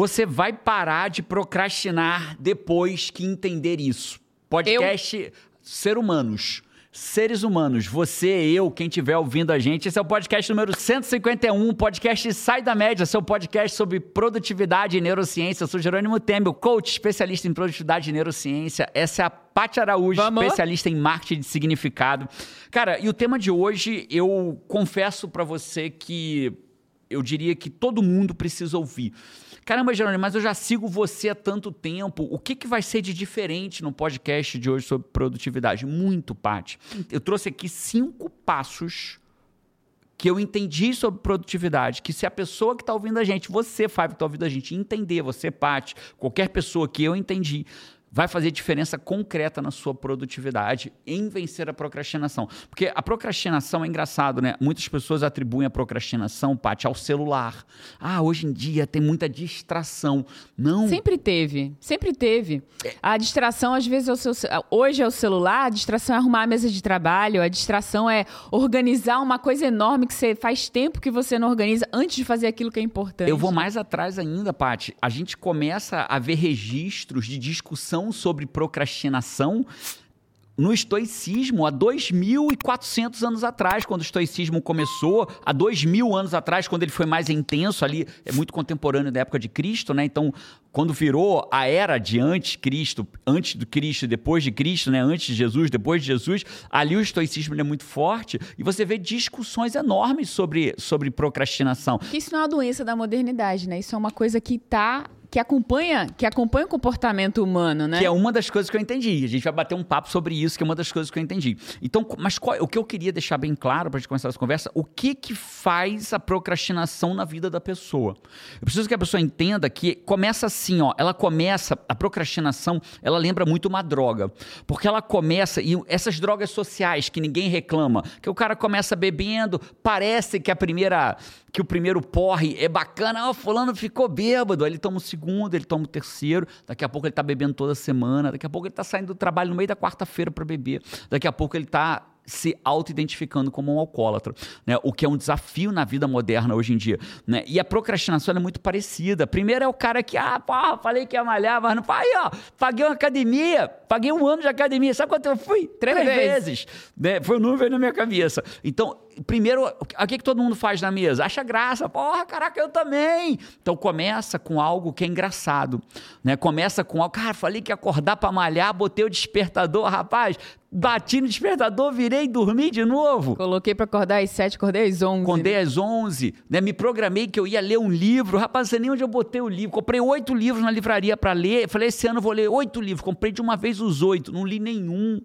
Você vai parar de procrastinar depois que entender isso. Podcast eu... Ser Humanos. Seres humanos, você, eu, quem estiver ouvindo a gente, esse é o podcast número 151, podcast Sai da Média, seu podcast sobre produtividade e neurociência. Eu sou Jerônimo Temel, coach, especialista em produtividade e neurociência. Essa é a Paty Araújo, Vamos. especialista em marketing de significado. Cara, e o tema de hoje, eu confesso para você que eu diria que todo mundo precisa ouvir. Caramba, Jerônimo, mas eu já sigo você há tanto tempo. O que, que vai ser de diferente no podcast de hoje sobre produtividade? Muito, Paty. Eu trouxe aqui cinco passos que eu entendi sobre produtividade, que se a pessoa que está ouvindo a gente, você, Fábio, que está ouvindo a gente, entender, você, Paty, qualquer pessoa que eu entendi, vai fazer diferença concreta na sua produtividade em vencer a procrastinação. Porque a procrastinação é engraçado, né? Muitas pessoas atribuem a procrastinação, Paty, ao celular. Ah, hoje em dia tem muita distração. Não. Sempre teve, sempre teve. A distração, às vezes, é o seu, hoje é o celular, a distração é arrumar a mesa de trabalho, a distração é organizar uma coisa enorme que você faz tempo que você não organiza antes de fazer aquilo que é importante. Eu vou mais atrás ainda, Paty. A gente começa a ver registros de discussão sobre procrastinação no estoicismo há 2.400 anos atrás, quando o estoicismo começou, há 2.000 anos atrás, quando ele foi mais intenso ali, é muito contemporâneo da época de Cristo, né? Então, quando virou a era de antes Cristo, antes do Cristo, depois de Cristo, né? Antes de Jesus, depois de Jesus, ali o estoicismo é muito forte e você vê discussões enormes sobre, sobre procrastinação. Isso não é uma doença da modernidade, né? Isso é uma coisa que está que acompanha, que acompanha o comportamento humano, né? Que é uma das coisas que eu entendi. A gente vai bater um papo sobre isso, que é uma das coisas que eu entendi. Então, mas qual, o que eu queria deixar bem claro para a gente começar essa conversa, o que que faz a procrastinação na vida da pessoa? Eu preciso que a pessoa entenda que começa assim, ó, ela começa a procrastinação, ela lembra muito uma droga, porque ela começa e essas drogas sociais que ninguém reclama, que o cara começa bebendo, parece que a primeira que o primeiro porre é bacana, ó, fulano ficou bêbado, ele toma o segundo, ele toma o terceiro, daqui a pouco ele tá bebendo toda semana, daqui a pouco ele tá saindo do trabalho no meio da quarta-feira para beber, daqui a pouco ele tá se auto-identificando como um alcoólatra, né? o que é um desafio na vida moderna hoje em dia. Né? E a procrastinação é muito parecida. Primeiro é o cara que, ah, porra, falei que ia malhar, mas não. Aí, ó, paguei uma academia, paguei um ano de academia. Sabe quanto eu fui? Três, Três vezes. vezes. Né? Foi um número na minha cabeça. Então, primeiro, o que, que todo mundo faz na mesa? Acha graça. Porra, caraca, eu também. Então, começa com algo que é engraçado. Né? Começa com algo, cara, falei que ia acordar para malhar, botei o despertador, rapaz, bati no despertador, virei e dormi de novo. Coloquei para acordar às sete, acordei às onze. Acordei às onze, né? Me programei que eu ia ler um livro. Rapaz, não sei nem onde eu botei o livro. Comprei oito livros na livraria para ler. Falei, esse ano eu vou ler oito livros. Comprei de uma vez os oito, não li nenhum.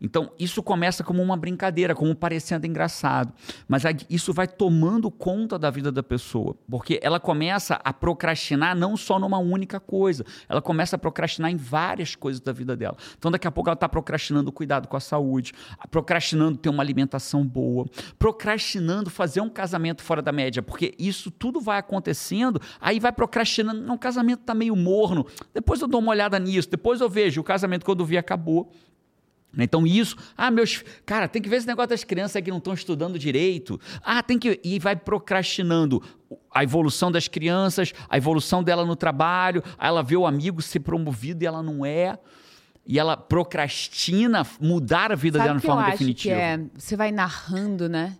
Então, isso começa como uma brincadeira, como parecendo engraçado. Mas isso vai tomando conta da vida da pessoa. Porque ela começa a procrastinar não só numa única coisa. Ela começa a procrastinar em várias coisas da vida dela. Então, daqui a pouco ela está procrastinando cuidado com a saúde, procrastinando ter uma alimentação boa, procrastinando fazer um casamento fora da média. Porque isso tudo vai acontecendo, aí vai procrastinando. Não, o casamento está meio morno. Depois eu dou uma olhada nisso, depois eu vejo. O casamento, quando vi, acabou. Então isso, ah, meus, cara, tem que ver esse negócio das crianças que não estão estudando direito. Ah, tem que e vai procrastinando a evolução das crianças, a evolução dela no trabalho, aí ela vê o amigo ser promovido e ela não é. E ela procrastina mudar a vida Sabe dela de forma definitiva. é, você vai narrando, né?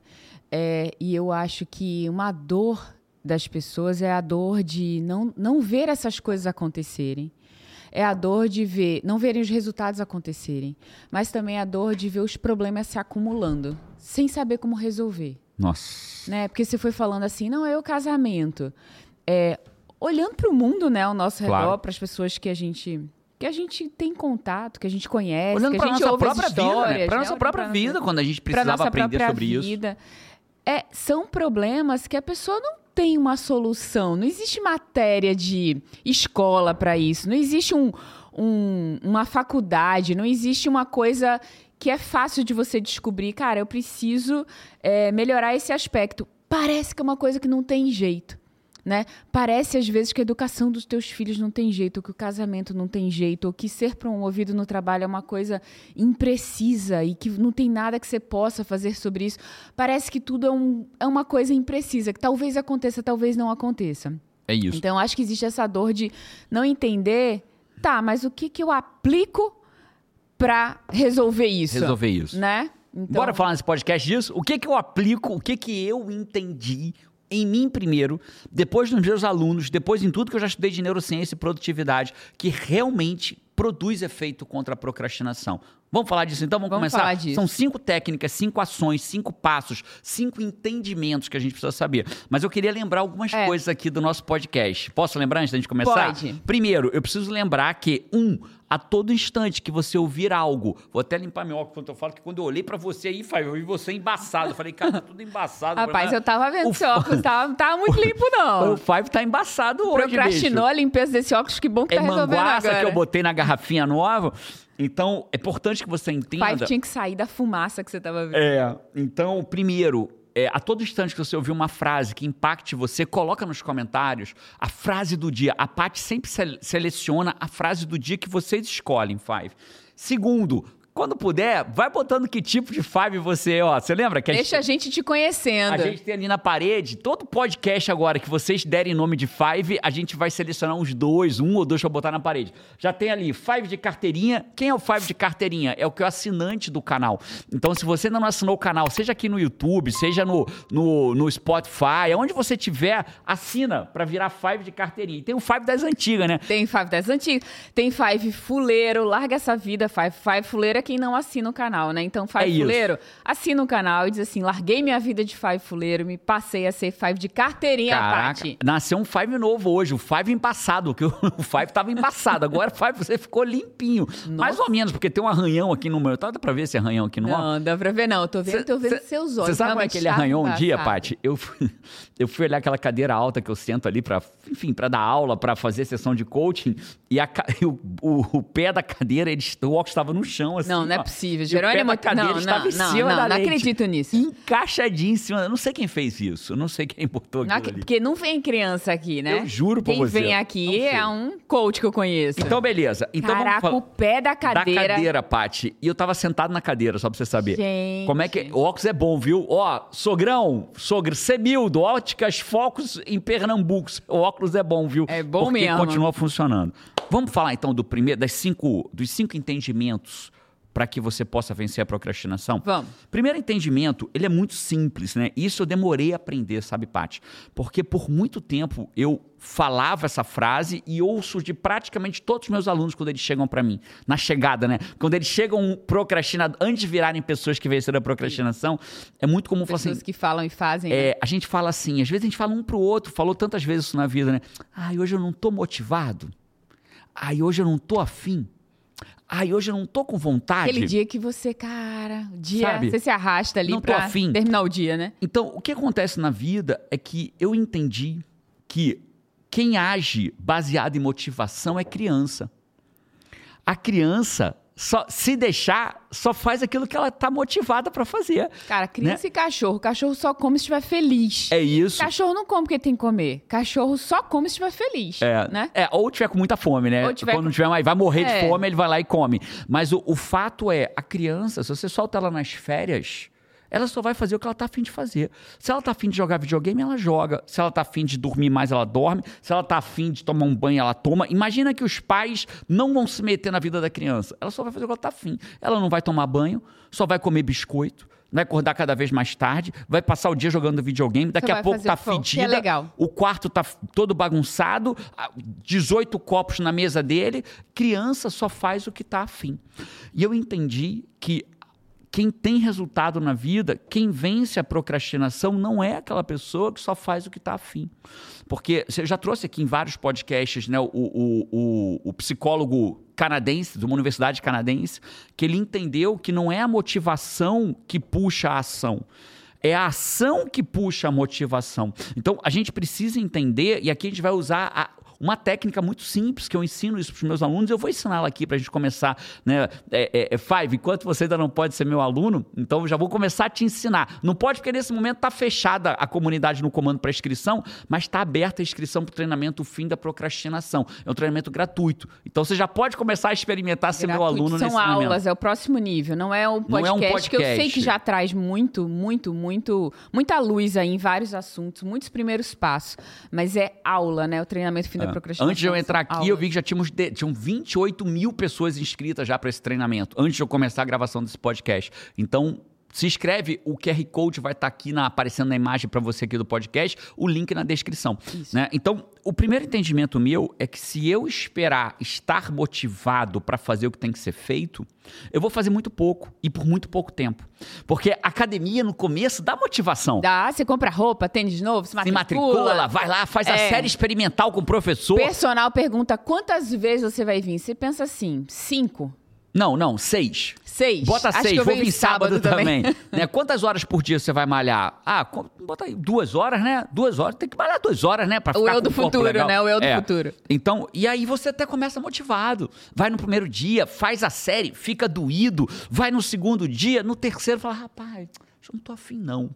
É, e eu acho que uma dor das pessoas é a dor de não, não ver essas coisas acontecerem é a dor de ver, não verem os resultados acontecerem, mas também a dor de ver os problemas se acumulando, sem saber como resolver. Nossa. Né? Porque você foi falando assim, não é o casamento. É, olhando para o mundo, né, ao nosso redor, claro. para as pessoas que a gente que a gente tem contato, que a gente conhece, Olhando que a gente nossa ouve própria histórias, vida, né? para nossa própria vida, quando a gente precisava aprender sobre vida. isso. É, são problemas que a pessoa não tem uma solução. Não existe matéria de escola para isso. Não existe um, um, uma faculdade. Não existe uma coisa que é fácil de você descobrir. Cara, eu preciso é, melhorar esse aspecto. Parece que é uma coisa que não tem jeito. Né? Parece às vezes que a educação dos teus filhos não tem jeito, ou que o casamento não tem jeito, ou que ser promovido no trabalho é uma coisa imprecisa e que não tem nada que você possa fazer sobre isso. Parece que tudo é, um, é uma coisa imprecisa, que talvez aconteça, talvez não aconteça. É isso. Então, acho que existe essa dor de não entender, tá, mas o que, que eu aplico para resolver isso? Resolver isso. Né? Então, Bora falar nesse podcast disso? O que que eu aplico, o que que eu entendi em mim primeiro, depois nos meus alunos, depois em tudo que eu já estudei de neurociência e produtividade, que realmente produz efeito contra a procrastinação. Vamos falar disso então? Vamos, Vamos começar? São cinco técnicas, cinco ações, cinco passos, cinco entendimentos que a gente precisa saber. Mas eu queria lembrar algumas É. coisas aqui do nosso podcast. Posso lembrar antes da gente começar? Pode. Primeiro, eu preciso lembrar que, um, a todo instante que você ouvir algo, vou até limpar meu óculos quando eu falo que quando eu olhei pra você aí, eu vi você embaçado. Eu falei, cara, tá tudo embaçado. Rapaz, eu tava vendo O seu óculos, tava, tava muito limpo, O não. Five tá embaçado hoje, Procrastinou bicho. a limpeza desse óculos, que bom que É tá resolvendo agora. que eu botei na garrafinha nova. Então, é importante que você entenda... Five tinha que sair da fumaça que você tava vendo. É, então, primeiro, é, a todo instante que você ouvir uma frase que impacte você, coloca nos comentários a frase do dia. A Paty sempre sele- seleciona a frase do dia que vocês escolhem, Five. Segundo, quando puder, vai botando que tipo de Five você é, ó. Você lembra que a Deixa a gente te conhecendo. a gente tem ali na parede, todo podcast agora que vocês derem nome de Five, a gente vai selecionar uns dois, um ou dois pra botar na parede. Já tem ali Five de carteirinha. Quem é o Five de carteirinha? É o que é o assinante do canal. Então, se você ainda não assinou o canal, seja aqui no YouTube, seja no, no, no Spotify, onde você tiver, assina pra virar Five de carteirinha. E tem o Five das antigas, né? Tem Five das antigas. Tem Five Fuleiro. Larga essa vida, Five. Five Fuleiro é quem não assina o canal, né? Então, Five É isso. Fuleiro, assina o canal e diz assim: larguei minha vida de Five Fuleiro, me passei a ser Five de carteirinha, Caraca, Paty. nasceu um Five novo hoje, o Five embaçado, que o Five tava embaçado. Agora o Five você ficou limpinho. Mais ou menos, porque tem um arranhão aqui no meu. Tá, dá pra ver esse arranhão aqui no ó? Não, dá pra ver, não. Eu tô vendo, tô vendo seus olhos. Você sabe como é que ele arranhou um dia. Paty? Eu, fui- eu fui olhar aquela cadeira alta que eu sento ali pra, enfim, pra dar aula, pra fazer sessão de coaching, e, a o, o- o pé da cadeira, ele, o óculos estava no chão, assim. Não, não é possível. Jerônimo, cadeira não, estava não, em não, cima não, não lente. acredito nisso. Encaixadinho em cima. Não sei quem fez isso. Não sei quem botou Não aquilo ali. porque não vem criança aqui, né? Eu juro pra Quem você. vem Não aqui é um coach que eu conheço. Então, beleza. Então, Caraca, vamos o pé da cadeira. Da cadeira, Paty. E eu tava sentado na cadeira, só pra você saber. Gente. Como é que. O óculos é bom, viu? Ó, sogrão, sogro, Semildo, óticas, focos em Pernambuco. O óculos é bom, viu? É bom Porque mesmo. continua funcionando. Vamos falar então do primeiro, das cinco, dos cinco entendimentos para que você possa vencer a procrastinação? Vamos. Primeiro entendimento, ele é muito simples, né? Isso eu demorei a aprender, sabe, Paty? Porque por muito tempo eu falava essa frase e ouço de praticamente todos os meus alunos quando eles chegam para mim, na chegada, né? Quando eles chegam procrastinados, antes de virarem pessoas que venceram a procrastinação, é muito comum falar Pessoas assim, que falam e fazem. né? é, a gente fala assim, às vezes a gente fala um pro outro, falou tantas vezes isso na vida, né? Ai, hoje eu não tô motivado. Ai, hoje eu não tô afim. Ai, hoje eu não tô com vontade. Aquele dia que você, cara, o dia, Sabe? você se arrasta ali Não pra afim. terminar o dia, né? Então, o que acontece na vida é que eu entendi que quem age baseado em motivação é criança. A criança, só, se deixar, só faz aquilo que ela está motivada para fazer. Cara, criança e cachorro. Cachorro só come se estiver feliz. Né? É isso. Cachorro não come porque tem que comer. Cachorro só come se estiver feliz, É, né? é, ou tiver com muita fome, né? Ou tiver Quando com- não tiver mais, vai morrer É. de fome, ele vai lá e come. Mas o, o fato é, a criança, se você solta ela nas férias, ela só vai fazer o que ela tá afim de fazer. Se ela tá afim de jogar videogame, ela joga. Se ela tá afim de dormir mais, ela dorme. Se ela tá afim de tomar um banho, ela toma. Imagina que os pais não vão se meter na vida da criança. Ela só vai fazer o que ela tá afim. Ela não vai tomar banho, só vai comer biscoito. Vai acordar cada vez mais tarde, vai passar o dia jogando videogame, daqui a pouco tá é fedida, legal. o quarto tá todo bagunçado, ah, 18 copos na mesa dele. Criança só faz o que tá afim. E eu entendi que quem tem resultado na vida, quem vence a procrastinação, não é aquela pessoa que só faz o que está afim. Porque você já trouxe aqui em vários podcasts né, o, o, o, o psicólogo canadense, de uma universidade canadense, que ele entendeu que não é a motivação que puxa a ação. É a ação que puxa a motivação. Então, a gente precisa entender, e aqui a gente vai usar a- uma técnica muito simples que eu ensino isso para os meus alunos. Eu vou ensiná-la aqui para a gente começar. Né? É, é, é, Five, enquanto você ainda não pode ser meu aluno, então eu já vou começar a te ensinar. Não pode, porque nesse momento está fechada a comunidade no comando para inscrição, mas está aberta a inscrição para o treinamento Fim da Procrastinação. É um treinamento gratuito. Então você já pode começar a experimentar ser meu aluno São nesse aulas, momento. é o próximo nível. Não é um podcast, Não é um que eu sei podcast. que já traz muito, muito, muito, muita luz aí em vários assuntos, muitos primeiros passos. Mas é aula, né? O treinamento Fim da Procrastinação. Antes de eu entrar aqui, Aula. eu vi que já tínhamos de- tinham 28 mil pessoas inscritas já para esse treinamento, antes de eu começar a gravação desse podcast. Então, se inscreve, o QR Code vai estar aqui na- aparecendo na imagem para você aqui do podcast, o link na descrição. Né? Então, o primeiro entendimento meu é que se eu esperar estar motivado para fazer o que tem que ser feito, eu vou fazer muito pouco e por muito pouco tempo. Porque academia no começo dá motivação. Dá, você compra roupa, tênis novo, se Se matricula. matricula, vai lá, faz a É. série experimental com o professor. Personal pergunta quantas vezes você vai vir. Você pensa assim, cinco, Não, não, seis. seis. Bota Acho seis, vou vir sábado, também. também. né? Quantas horas por dia você vai malhar? Ah, bota aí, duas horas, né? Duas horas, tem que malhar duas horas, né? Pra O ficar eu do futuro, legal. né? O eu do É. futuro. Então, e aí você até começa motivado. Vai no primeiro dia, faz a série, fica doído. Vai no segundo dia, no terceiro, fala, rapaz, eu não tô afim, não.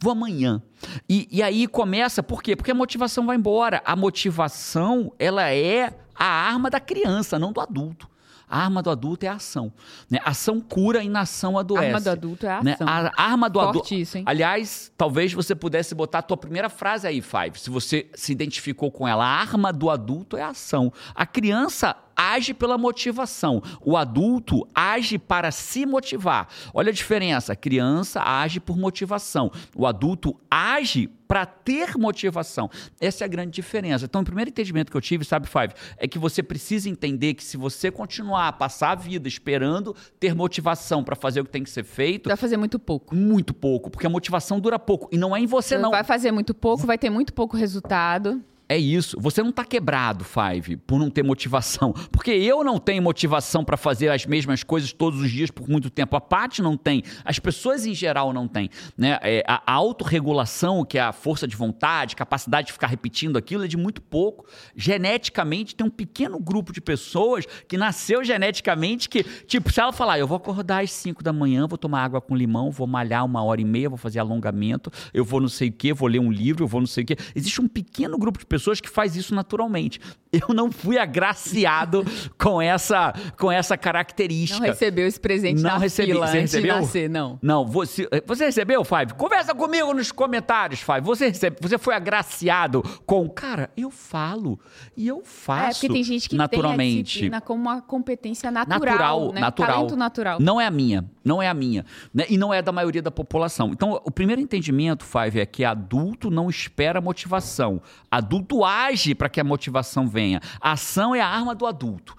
Vou amanhã. E, e aí começa, por quê? Porque a motivação vai embora. A motivação, ela é a arma da criança, não do adulto. A arma do adulto é a ação. Né? Ação cura, inação adoece. Arma do adulto é a Né? ação. A arma do adulto. Isso, hein? Aliás, talvez você pudesse botar a tua primeira frase aí, Five, se você se identificou com ela. A arma do adulto é a ação. A criança age pela motivação. O adulto age para se motivar. Olha a diferença. A criança age por motivação. O adulto age para ter motivação. Essa é a grande diferença. Então, o primeiro entendimento que eu tive, sabe, Five, é que você precisa entender que se você continuar a passar a vida esperando ter motivação para fazer o que tem que ser feito, vai fazer muito pouco. muito pouco, porque a motivação dura pouco. E não é em você, não. Vai fazer muito pouco, vai ter muito pouco resultado. É isso. Você não tá quebrado, Five, por não ter motivação. Porque eu não tenho motivação para fazer as mesmas coisas todos os dias por muito tempo. A Paty não tem. As pessoas em geral não têm. Né? É, a a autorregulação, que é a força de vontade, capacidade de ficar repetindo aquilo, é de muito pouco. Geneticamente, tem um pequeno grupo de pessoas que nasceu geneticamente que, tipo, se ela falar, eu vou acordar às 5 da manhã, vou tomar água com limão, vou malhar uma hora e meia, vou fazer alongamento, eu vou não sei o quê, vou ler um livro, eu vou não sei o quê. Existe um pequeno grupo de pessoas que faz isso naturalmente. Eu não fui agraciado com essa, com essa característica. Não recebeu esse presente Não na recebi. fila Você antes recebeu? de nascer, não. Não, você, você recebeu, Five? Conversa comigo nos comentários, Five. Você, recebe, você foi agraciado com. Cara, eu falo e eu faço. É, porque tem gente que tem a naturalmente. disciplina como uma competência natural, Natural, né? natural. Talento natural. Não é a minha, não é a minha. né? E não é da maioria da população. Então, o primeiro entendimento, Five, é que adulto não espera motivação. Adulto age para que a motivação venha. A ação é a arma do adulto.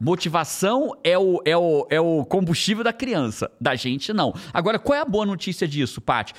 Motivação é o, é, o, é o combustível da criança. Da gente, não. Agora, qual é a boa notícia disso, Paty?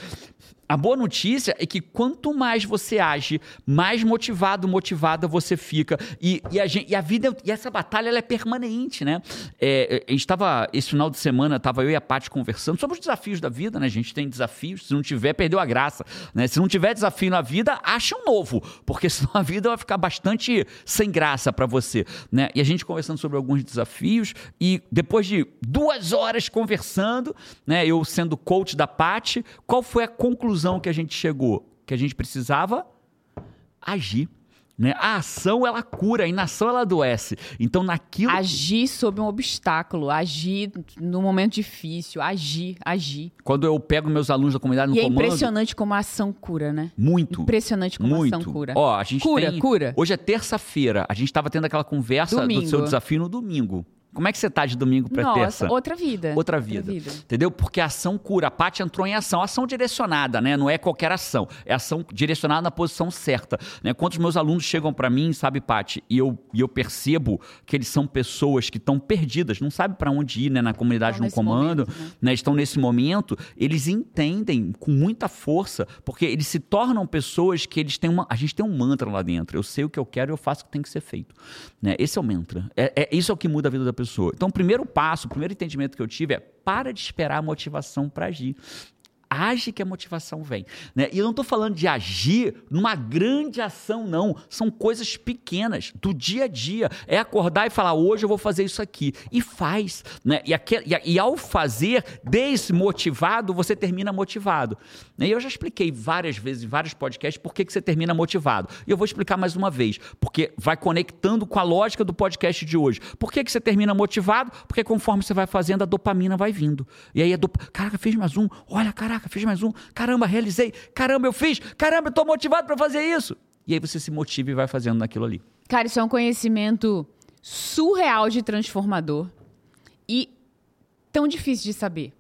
A boa notícia é que quanto mais você age, mais motivado, motivada você fica. E, e, a, gente, e a vida, e essa batalha ela é permanente, né? É, a gente estava, esse final de semana, estava eu e a Paty conversando sobre os desafios da vida, né? A gente tem desafios, se não tiver, perdeu a graça. Né? Se não tiver desafio na vida, acha um novo, porque senão a vida vai ficar bastante sem graça para você. Né? E a gente conversando sobre alguns desafios, e depois de duas horas conversando, né? Eu sendo coach da Paty, qual foi a conclusão que a gente chegou? Que a gente precisava agir. Né? A ação ela cura, a inação ela adoece. Então naquilo Agir sob um obstáculo, agir no momento difícil, agir, agir. quando eu pego meus alunos da comunidade no e é comando, impressionante como a ação cura, né? muito. Impressionante como a Muito. ação cura. Ó, a gente Cura, tem- cura. Hoje é terça-feira. A gente estava tendo aquela conversa do Domingo. seu desafio no domingo. Como é que você tá de domingo para Nossa, terça? outra vida. Outra vida. Entendeu? Porque a ação cura. A Paty entrou em ação. Ação direcionada, né? Não é qualquer ação. É ação direcionada na posição certa. Né? Quando os meus alunos chegam para mim, sabe, Paty, e eu, e eu percebo que eles são pessoas que estão perdidas, não sabem para onde ir, né? Na comunidade Estão no comando, momento, né? né? Estão nesse momento, eles entendem com muita força, porque eles se tornam pessoas que eles têm uma. A gente tem um mantra lá dentro. Eu sei o que eu quero e eu faço o que tem que ser feito. Né? Esse é o mantra. É, é- isso é o que muda a vida da pessoa. Então, o primeiro passo, o primeiro entendimento que eu tive é para de esperar a motivação para agir. Age que a motivação vem. Né? E eu não estou falando de agir numa grande ação, não. São coisas pequenas, do dia a dia. É acordar e falar, hoje eu vou fazer isso aqui. E faz. Né? E, aquel, e, e ao fazer desmotivado, você termina motivado. Né? E eu já expliquei várias vezes, em vários podcasts, por que, que você termina motivado. E eu vou explicar mais uma vez, porque vai conectando com a lógica do podcast de hoje. Por que, que você termina motivado? Porque conforme você vai fazendo, a dopamina vai vindo. E aí a dop... Caraca, fiz mais um. Olha, caraca, fiz mais um. Caramba, realizei. Caramba, eu fiz. Caramba, eu tô motivado para fazer isso. E aí você se motiva e vai fazendo naquilo ali. Cara, isso é um conhecimento surreal de transformador e tão difícil de saber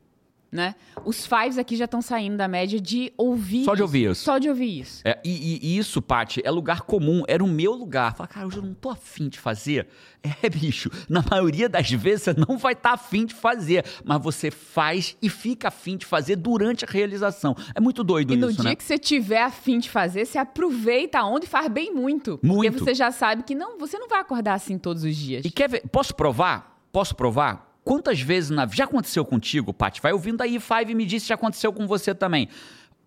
né? Os fives aqui já estão saindo da média de ouvir. Só de ouvir isso. Só de ouvir isso. É, e, e, isso, Paty, é lugar comum, era o meu lugar. Fala, cara, hoje eu não tô afim de fazer. É, bicho, na maioria das vezes você não vai estar tá afim de fazer, mas você faz e fica afim de fazer durante a realização. É muito doido isso, né? E no dia que você tiver afim de fazer, você aproveita onde faz bem muito. Muito. Porque você já sabe que não, você não vai acordar assim todos os dias. E quer ver? Posso provar? Posso provar? Quantas vezes na já aconteceu contigo, Paty? Vai ouvindo aí Five e me disse se já aconteceu com você também.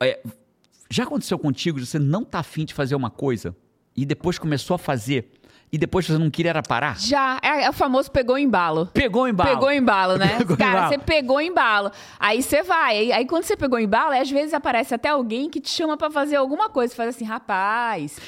É, já aconteceu contigo de você não tá afim de fazer uma coisa e depois começou a fazer e depois você não queria era parar? Já, é, é o famoso pegou embalo. Pegou embalo. Pegou embalo, né? Pegou Cara, embalo. você pegou embalo. Aí você vai. Aí, aí, quando você pegou embalo, às vezes aparece até alguém que te chama para fazer alguma coisa. Você faz assim, rapaz,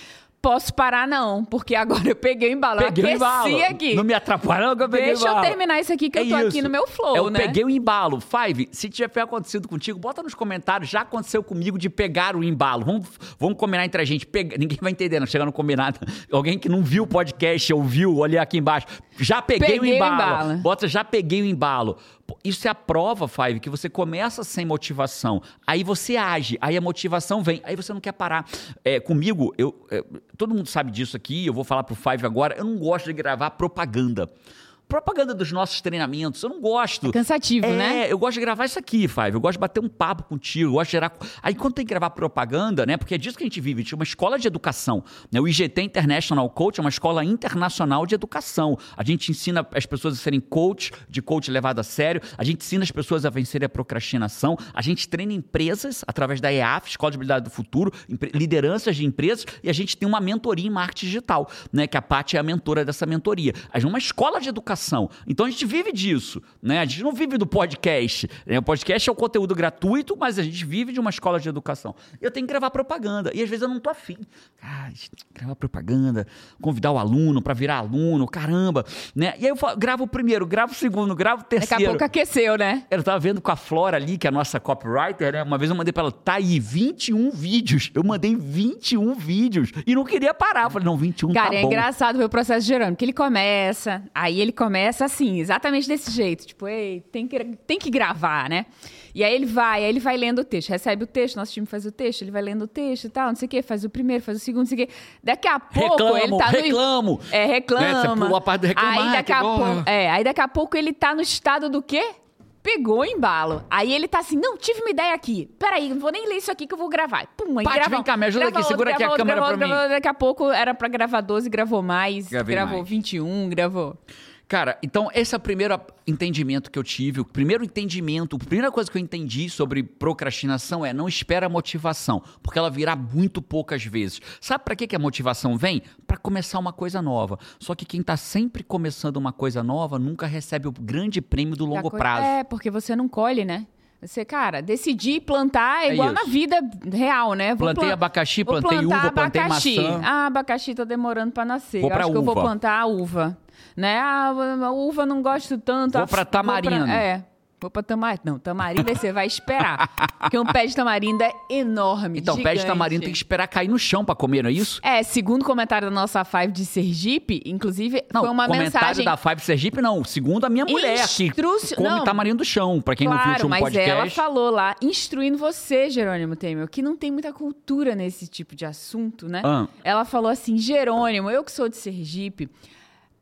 posso parar, não, porque agora eu peguei o embalo. Peguei o embalo. aqui. Não me atrapalha, não, que eu peguei Deixa o embalo. eu terminar isso aqui que é eu tô isso. aqui no meu flow, eu né? Eu peguei o embalo. Five, se tiver acontecido contigo, bota nos comentários. Já aconteceu comigo de pegar o embalo. Vamos, vamos combinar entre a gente. Pega... Ninguém vai entender, não chega no combinado. Alguém que não viu o podcast, ouviu, olha aqui embaixo. Já peguei, peguei o, embalo. o embalo. Bota, já peguei o embalo. Isso é a prova, Five, que você começa sem motivação. Aí você age, aí a motivação vem, aí você não quer parar. É, comigo, eu, é, todo mundo sabe disso aqui, eu vou falar pro Five agora, eu não gosto de gravar propaganda propaganda dos nossos treinamentos. Eu não gosto. É cansativo, é, né? Eu gosto de gravar isso aqui, Five. Eu gosto de bater um papo contigo. Eu gosto de gerar. Aí quando tem que gravar propaganda, né? Porque é disso que a gente vive. A gente é uma escola de educação. Né? O IGT International Coach é uma escola internacional de educação. A gente ensina as pessoas a serem coach, de coach levado a sério. A gente ensina as pessoas a vencerem a procrastinação. A gente treina empresas através da EAF, Escola de Habilidade do Futuro, lideranças de empresas. E a gente tem uma mentoria em marketing digital, né? Que a Paty é a mentora dessa mentoria. A gente é uma escola de educação educação. Então a gente vive disso, né? A gente não vive do podcast. Né? O podcast é um conteúdo gratuito, mas a gente vive de uma escola de educação. Eu tenho que gravar propaganda. E às vezes eu não tô afim. Ah, gravar propaganda, convidar o aluno para virar aluno, caramba, né? E aí eu gravo o primeiro, gravo o segundo, gravo o terceiro. Daqui a pouco aqueceu, né? Eu tava vendo com a Flora ali, que é a nossa copywriter, né? Uma vez eu mandei para ela, tá aí, 21 vídeos. Eu mandei 21 vídeos e não queria parar. Eu falei, não, 21 Cara, tá é bom. engraçado ver o processo de Jerônimo, que ele começa, aí ele começa assim, exatamente desse jeito. Tipo, ei, tem que, tem que gravar, né? E aí ele vai, aí ele vai lendo o texto, recebe o texto, nosso time faz o texto, ele vai lendo o texto e tal, não sei o quê, faz o primeiro, faz o segundo, não sei o quê. Daqui a pouco reclamo, ele tá no... reclamo. É, reclama. Né? Você pulou a parte do reclamar. Aí daqui, a pouco, é, aí daqui a pouco ele tá no estado do quê? pegou o embalo. Aí ele tá assim, não, tive uma ideia aqui. Peraí, não vou nem ler isso aqui que eu vou gravar. Pum, aí Paty, grava, vem cá, me ajuda aqui, outro, segura aqui a câmera gravou, pra mim. Daqui a pouco era pra gravar 12, gravou mais. Gravei gravou mais. 21, gravou... Cara, então esse é o primeiro entendimento que eu tive. O primeiro entendimento, a primeira coisa que eu entendi sobre procrastinação é não espera a motivação, porque ela virá muito poucas vezes. Sabe para que, que a motivação vem? Para começar uma coisa nova. Só que quem está sempre começando uma coisa nova nunca recebe o grande prêmio do longo prazo. É, porque você não colhe, né? Você, cara, decidir plantar é igual na vida real, né? Vou plantei abacaxi, plantei uva, plantei abacaxi. maçã. Ah, abacaxi tá demorando para nascer. Vou eu acho uva. que eu vou plantar a uva né? Ah, a uva não gosto tanto. Vou para tamarindo. Pra, é. Vou para tamarindo. Não, tamarindo aí você vai esperar. porque um pé de tamarindo é enorme, Então, gigante. pé de tamarindo tem que esperar cair no chão para comer, não é isso? É, segundo o comentário da nossa Five de Sergipe, inclusive, não, foi uma comentário mensagem... da Five de Sergipe, não. Segundo a minha mulher, Instru... que come não. tamarindo do chão. Para quem claro, não viu o último mas podcast. ela falou lá, instruindo você, Jerônimo Temer, que não tem muita cultura nesse tipo de assunto, né? Ah. Ela falou assim, Jerônimo, eu que sou de Sergipe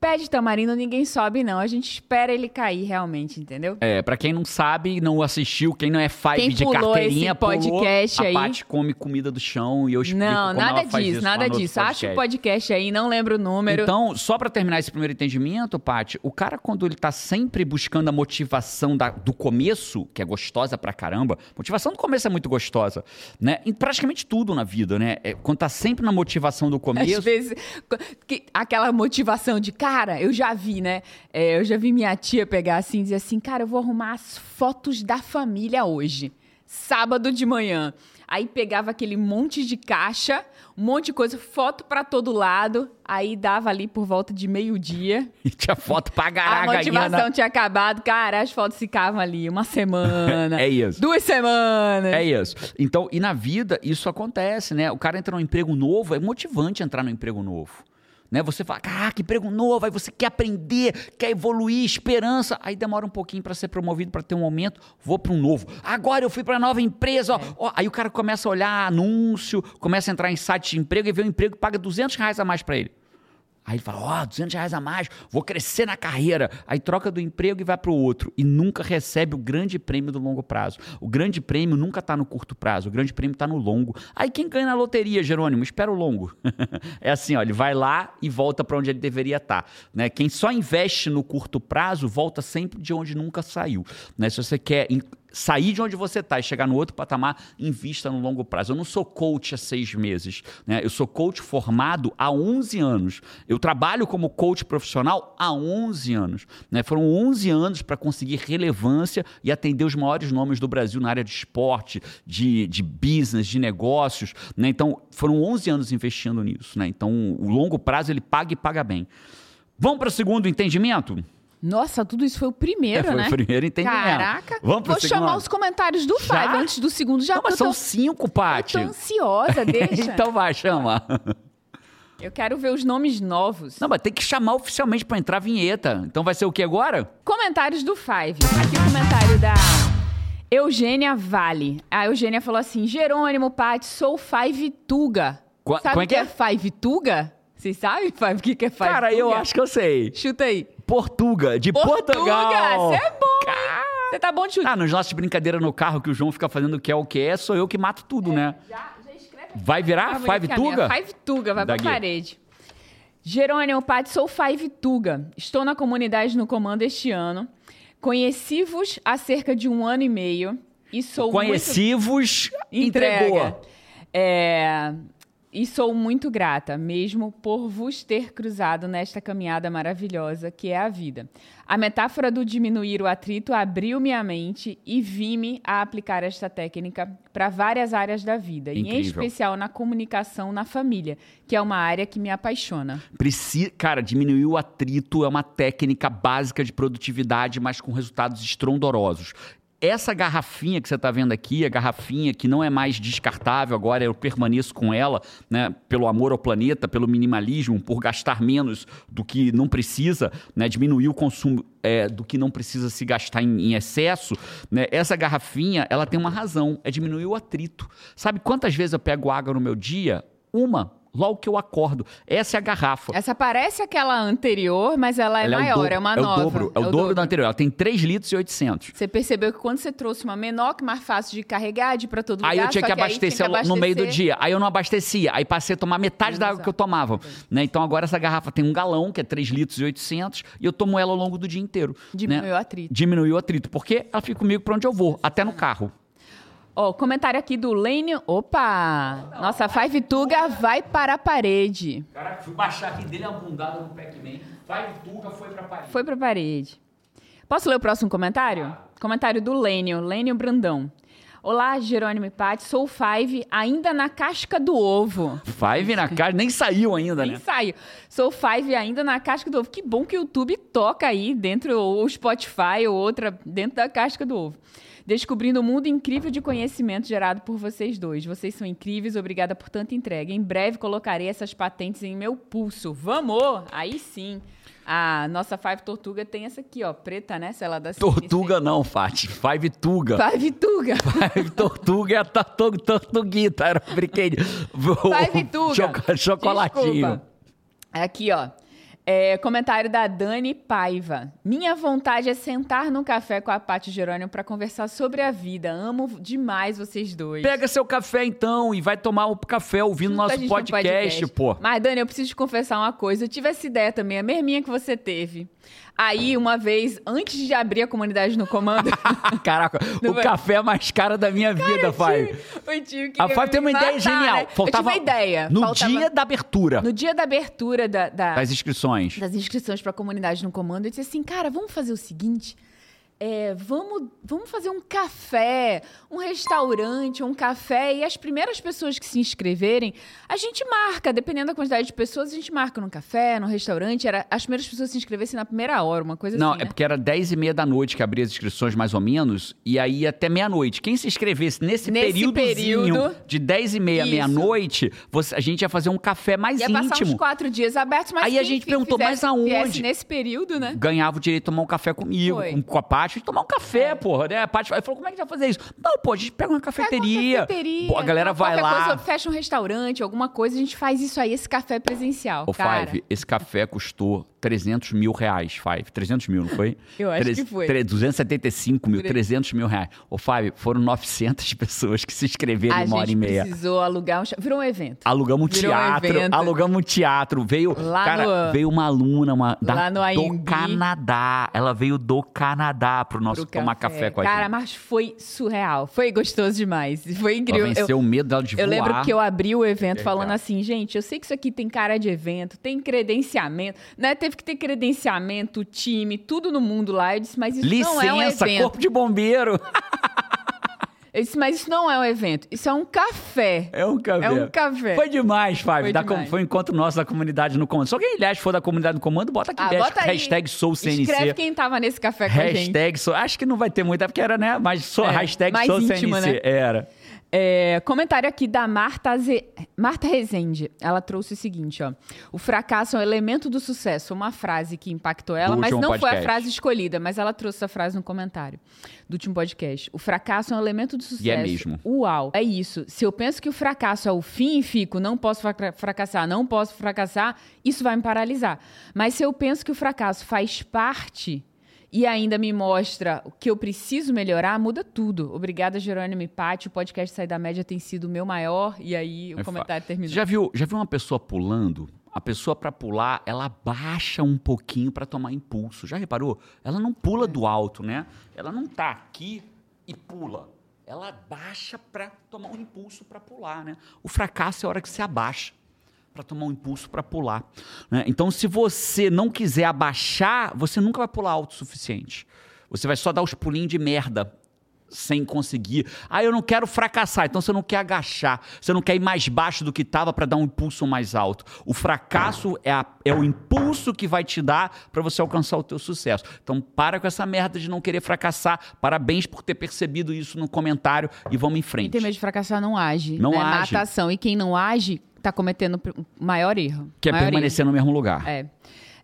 Pé de tamarindo ninguém sobe, não. A gente espera ele cair realmente, entendeu? É, pra quem não sabe, não assistiu, quem não é five Quem de carteirinha, podcast pulou, aí- a Paty come comida do chão e eu explico Não, nada disso, nada disso. Acha o podcast. aí, não lembro o número. Então, só pra terminar esse primeiro entendimento, Paty, o cara quando ele tá sempre buscando a motivação da- do começo, que é gostosa pra caramba, motivação do começo é muito gostosa, né? Em praticamente tudo na vida, né? É, quando tá sempre na motivação do começo, Às vezes, que- aquela motivação de, cara, eu já vi, né? É, eu já vi minha tia pegar assim e dizer assim, cara, eu vou arrumar as fotos da família hoje, sábado de manhã. Aí pegava aquele monte de caixa, um monte de coisa, foto pra todo lado. Aí dava ali por volta de meio-dia. e tinha foto pra A garaga motivação tinha acabado, cara, as fotos ficavam ali uma semana. É isso. Duas semanas. É isso. Então, e na vida, isso acontece, né? O cara entra num emprego novo, é motivante entrar num emprego novo. Né? Você fala, ah, que emprego novo, aí você quer aprender, quer evoluir, esperança. Aí demora um pouquinho para ser promovido, para ter um aumento, vou para um novo. Agora eu fui para nova empresa, ó, ó. Aí o cara começa a olhar anúncio, começa a entrar em site de emprego e vê um emprego que paga 200 reais a mais para ele. Aí ele fala, ó, 200 reais a mais, vou crescer na carreira. Aí troca do emprego e vai para o outro. E nunca recebe o grande prêmio do longo prazo. O grande prêmio nunca está no curto prazo, o grande prêmio está no longo. Aí quem ganha na loteria, Jerônimo? Espera o longo. é assim, ó, ele vai lá e volta para onde ele deveria estar. né? Quem só investe no curto prazo, volta sempre de onde nunca saiu. né? Se você quer sair de onde você está e chegar no outro patamar, invista no longo prazo. Eu não sou coach há seis meses, né? Eu sou coach formado há 11 anos. Eu trabalho como coach profissional há 11 anos, né? Foram 11 anos para conseguir relevância e atender os maiores nomes do Brasil na área de esporte, de, de business, de negócios, né? Então, foram 11 anos investindo nisso, né? Então, o longo prazo ele paga e paga bem. Vamos para o segundo entendimento? Nossa, tudo isso foi o primeiro, É, foi né? o primeiro entendimento. Caraca. Vamos pro Vou chamar segundo? os comentários do Já? Five antes do segundo. Já Não, mas eu tô, são cinco, eu Paty. tô ansiosa, deixa. então vai, chama. Eu quero ver os nomes novos. Não, mas tem que chamar oficialmente pra entrar a vinheta. Então vai ser o que agora? Comentários do Five. Aqui o comentário da Eugênia Vale. A Eugênia falou assim: Jerônimo, Pati, sou Five Tuga. Qua- Sabe como o é que que é Five Tuga? Vocês sabem, Five, o que que é Five Cara, Tuga? eu acho que eu sei. Chuta aí. Portuga, de Portugal. Você é bom? Você tá bom de chute. Ah, nos nossos brincadeiras no carro que o João fica fazendo o que é o que é, sou eu que mato tudo, né? Já, já escreve Vai virar Five. Tuga? Five Tuga, vai Daqui. pra parede. Jerônimo Pati, sou Five Tuga. Estou na comunidade no comando este ano. Conheci-vos há cerca de um ano e meio e sou. Conheci-vos, entregou. É, E sou muito grata, mesmo por vos ter cruzado nesta caminhada maravilhosa que é a vida. A metáfora do diminuir o atrito abriu minha mente e vi-me a aplicar esta técnica para várias áreas da vida, e em Incrível. especial na comunicação na família, que é uma área que me apaixona. Preci... Cara, diminuir o atrito é uma técnica básica de produtividade, mas com resultados estrondorosos. Essa garrafinha que você está vendo aqui, a garrafinha que não é mais descartável, agora eu permaneço com ela, né, pelo amor ao planeta, pelo minimalismo, por gastar menos do que não precisa, né, diminuir o consumo é, do que não precisa se gastar em, em excesso. Né, essa garrafinha, ela tem uma razão, é diminuir o atrito. Sabe quantas vezes eu pego água no meu dia? Uma. Logo que eu acordo. Essa é a garrafa. Essa parece aquela anterior, mas ela é Ela maior, o dobro, é uma é nova. O dobro, é o dobro da anterior. Ela tem 3 litros e 800. Você percebeu que quando você trouxe uma menor, que mais fácil de carregar, de ir pra todo lugar, Aí eu tinha que abastecer tinha que no meio do dia. Aí eu não abastecia. Aí passei a tomar metade da água que eu tomava. Né? Então agora essa garrafa tem um galão, que é 3 litros e 800, e eu tomo ela ao longo do dia inteiro. Diminuiu né? o atrito. Diminuiu o atrito. Porque ela fica comigo pra onde eu vou, até no carro. Ó, comentário aqui do Lênio. Opa! Nossa Five Tuga vai para a parede. Caraca, fui baixar aqui dele uma bundada no Pac-Man. Vai, Tuga foi pra Paris. Foi para a parede. Posso ler o próximo comentário? Comentário do Lênio, Lênio Brandão. Olá, Jerônimo e Paty, sou o Five, ainda na casca do ovo. Five na cara, nem saiu ainda, Nem né? saiu. Sou o Five ainda na casca do ovo. Que bom que o YouTube toca aí dentro, ou o Spotify, ou outra, dentro da casca do ovo. Descobrindo um mundo incrível de conhecimento gerado por vocês dois. Vocês são incríveis, obrigada por tanta entrega. Em breve colocarei essas patentes em meu pulso. Vamos! Aí sim. A nossa Five Tortuga tem essa aqui, ó, preta, né? Se ela dá Tortuga não, Fati. Five Tuga. Five Tuga. Five Tortuga é a tortuga, tortuguita. Era um brinquedo. Five Tuga. Choco- chocolatinho. Desculpa. Aqui, ó. É, comentário da Dani Paiva. Minha vontade é sentar num café com a Paty Jerônimo para conversar sobre a vida. Amo demais vocês dois. Pega seu café então e vai tomar o café ouvindo nosso gente no podcast, pô. Mas, Dani, eu preciso te confessar uma coisa. Eu tive essa ideia também, a mesminha que você teve. Aí, uma vez, antes de abrir a comunidade no comando, Caraca, Não o vai- café é mais caro da minha vida, Fábio. o tio que A Fábio tem uma ideia genial. Né? Faltava eu tive uma ideia. No Faltava- dia da abertura No dia da abertura da, da- das inscrições. das inscrições para a comunidade no comando, eu disse assim, cara, vamos fazer o seguinte. É, vamos, vamos fazer um café, um restaurante, um café, e as primeiras pessoas que se inscreverem, a gente marca, dependendo da quantidade de pessoas, a gente marca num café, num restaurante. Era, as primeiras pessoas se inscrevessem na primeira hora, uma coisa Não, assim. é né? porque era 10 e meia da noite que abria as inscrições, mais ou menos, e aí até meia-noite. Quem se inscrevesse nesse, Nesse período. de 10 e meia meia-noite, a gente ia fazer um café mais Ia passar uns íntimo. quatro dias abertos, mas Aí a gente perguntou, fizesse- mas aonde? nesse período, né? Ganhava o direito de tomar um café comigo, Foi. com, com a Paty, de tomar um café, porra, né? Paty aí falou, como é que a gente vai fazer isso? Não, pô, a gente pega uma cafeteria, Pega uma cafeteria, pô, a galera vai lá. Coisa, fecha um restaurante, alguma coisa, a gente faz isso aí, esse café presencial. Ô, cara. Five, esse café custou 300 mil reais, Five. 300 mil, não foi? Eu acho Treze- que foi. tre- 275 mil, Por aí. 300 mil reais. Ô, Five, foram 900 pessoas que se inscreveram A em uma hora e gente meia. precisou alugar um... Virou um evento. Alugamos um Virou um teatro, evento. alugamos um teatro. Veio, Lá cara, no- veio uma aluna uma, da- Lá no do. Canadá. Ela veio do Canadá pro nosso pro tomar café com a Cara, gente. mas foi surreal. Foi gostoso demais. Foi Ela incrível. Eu, venceu o medo dela de eu voar. lembro que eu abri o evento Legal. falando assim, gente, eu sei que isso aqui tem cara de evento, tem credenciamento, né? Teve que ter credenciamento, time, tudo no mundo lá. Eu disse, mas isso não é um Licença, evento. corpo de bombeiro. Eu disse, mas isso não é um evento. Isso é um café. É um café. É um café. Foi demais, Fábio. Foi Da demais. Foi um encontro nosso da comunidade no comando. Se alguém, aliás, for da comunidade no comando, bota aqui Ah, bota aí. hashtag SouCNC. Escreve quem tava nesse café com a gente. Hashtag sou, acho que não vai ter muita, porque era, né? Mas sou, É, hashtag SouCNC. né? Era. É, comentário aqui da Marta. Marta Rezende. Ela trouxe o seguinte, ó. O fracasso é um elemento do sucesso. Uma frase que impactou ela, Do mas não foi a podcast. frase escolhida, mas ela trouxe essa frase no comentário do último podcast. O fracasso é um elemento do sucesso. E é mesmo. Uau. É isso. Se eu penso que o fracasso é o fim e fico, não posso fra- fracassar, não posso fracassar, isso vai me paralisar. Mas se eu penso que o fracasso faz parte e ainda me mostra o que eu preciso melhorar, muda tudo. Obrigada, Jerônimo e Paty. O podcast Sair da Média tem sido o meu maior. E aí o É fa- comentário terminou. Você já viu, já viu uma pessoa pulando? A pessoa pra pular, ela baixa um pouquinho pra tomar impulso. Já reparou? Ela não pula do alto, né? Ela não tá aqui e pula. Ela baixa pra tomar um impulso pra pular, né? O fracasso é a hora que você abaixa pra tomar um impulso pra pular. né? Então, se você não quiser abaixar, você nunca vai pular alto o suficiente. Você vai só dar os pulinhos de merda sem conseguir. Ah, eu não quero fracassar, então você não quer agachar, você não quer ir mais baixo do que estava para dar um impulso mais alto. O fracasso é, a- é o impulso que vai te dar para você alcançar o teu sucesso. Então para com essa merda de não querer fracassar. Parabéns por ter percebido isso no comentário e vamos em Quem frente. tem medo de fracassar não age. Não né? age. Mata ação. E quem não age, tá cometendo o maior erro. Que é permanecer no mesmo lugar. É.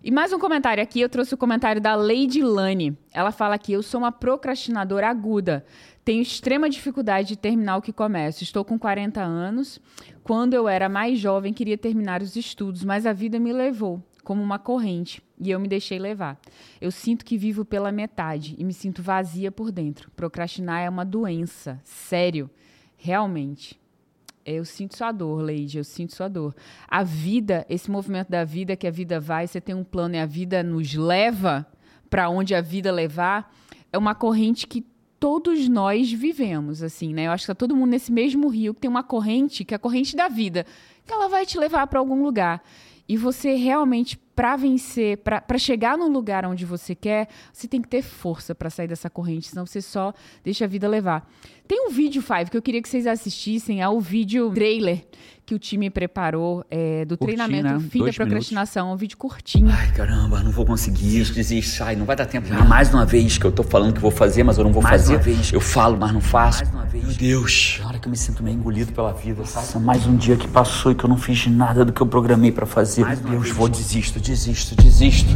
E mais um comentário aqui, eu trouxe o comentário da Lady Lane. Ela fala aqui: eu sou uma procrastinadora aguda. Tenho extrema dificuldade de terminar o que começo. Estou com 40 anos. Quando eu era mais jovem, queria terminar os estudos, mas a vida me levou como uma corrente e eu me deixei levar. Eu sinto que vivo pela metade e me sinto vazia por dentro. Procrastinar é uma doença, sério, realmente. Eu sinto sua dor, Leide, eu sinto sua dor. A vida, esse movimento da vida, que a vida vai, você tem um plano e a vida nos leva para onde a vida levar, é uma corrente que todos nós vivemos, assim, né? Eu acho que tá todo mundo nesse mesmo rio, que tem uma corrente, que é a corrente da vida, que ela vai te levar para algum lugar. E você realmente, para vencer, para chegar no lugar onde você quer, você tem que ter força para sair dessa corrente, senão você só deixa a vida levar. Tem um vídeo, Five, que eu queria que vocês assistissem, é o vídeo trailer que o time preparou é, do Curtinho, treinamento né? Fim da Procrastinação, é um vídeo curtinho. Ai, caramba, não vou conseguir isso, desiste. Ai, não vai dar tempo. Não. Mais uma vez que eu tô falando que vou fazer, mas eu não vou Mais fazer. uma vez. Eu falo, mas não faço. Mais uma vez. Meu Deus, na hora que eu me sinto meio engolido pela vida, sabe? Mais um dia que passou e que eu não fiz nada do que eu programei pra fazer. Mais Meu Deus, vez. vou desisto, desisto, desisto.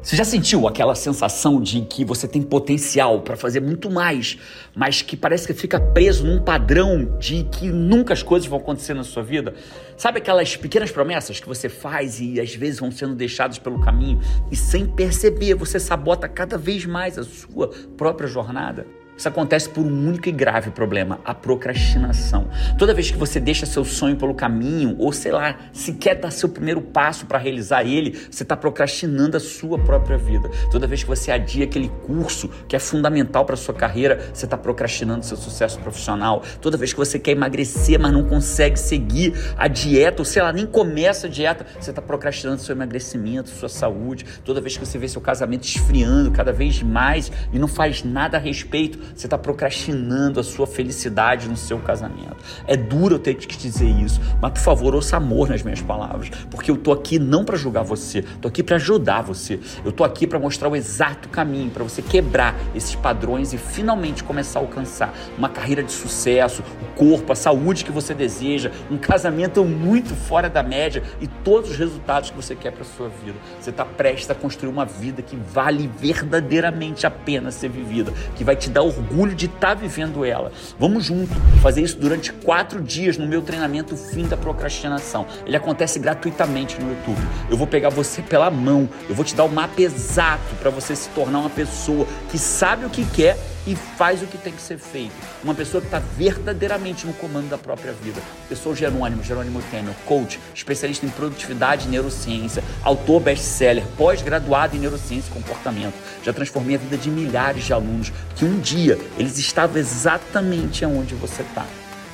Você já sentiu aquela sensação de que você tem potencial para fazer muito mais, mas que parece que fica preso num padrão de que nunca as coisas vão acontecer na sua vida? Sabe aquelas pequenas promessas que você faz e às vezes vão sendo deixadas pelo caminho e sem perceber você sabota cada vez mais a sua própria jornada? Isso acontece por um único e grave problema, a procrastinação. Toda vez que você deixa seu sonho pelo caminho, ou sei lá, se quer dar seu primeiro passo para realizar ele, você está procrastinando a sua própria vida. Toda vez que você adia aquele curso que é fundamental para sua carreira, você está procrastinando seu sucesso profissional. Toda vez que você quer emagrecer, mas não consegue seguir a dieta, ou sei lá, nem começa a dieta, você está procrastinando seu emagrecimento, sua saúde. Toda vez que você vê seu casamento esfriando cada vez mais e não faz nada a respeito, você está procrastinando a sua felicidade no seu casamento. É duro eu ter que te dizer isso, mas por favor, ouça amor nas minhas palavras, porque eu tô aqui não para julgar você, tô aqui para ajudar você. Eu tô aqui para mostrar o exato caminho para você quebrar esses padrões e finalmente começar a alcançar uma carreira de sucesso, o corpo, a saúde que você deseja, um casamento muito fora da média e todos os resultados que você quer para sua vida. Você está prestes a construir uma vida que vale verdadeiramente a pena ser vivida, que vai te dar o orgulho de estar tá vivendo ela. Vamos junto fazer isso durante quatro dias no meu treinamento Fim da Procrastinação. Ele acontece gratuitamente no YouTube. Eu vou pegar você pela mão, eu vou te dar o mapa exato para você se tornar uma pessoa que sabe o que quer e faz o que tem que ser feito. Uma pessoa que está verdadeiramente no comando da própria vida. Eu sou Jerônimo, Jerônimo Temer, coach, especialista em produtividade e neurociência, autor best-seller, pós-graduado em neurociência e comportamento. Já transformei a vida de milhares de alunos que um dia eles estavam exatamente onde você está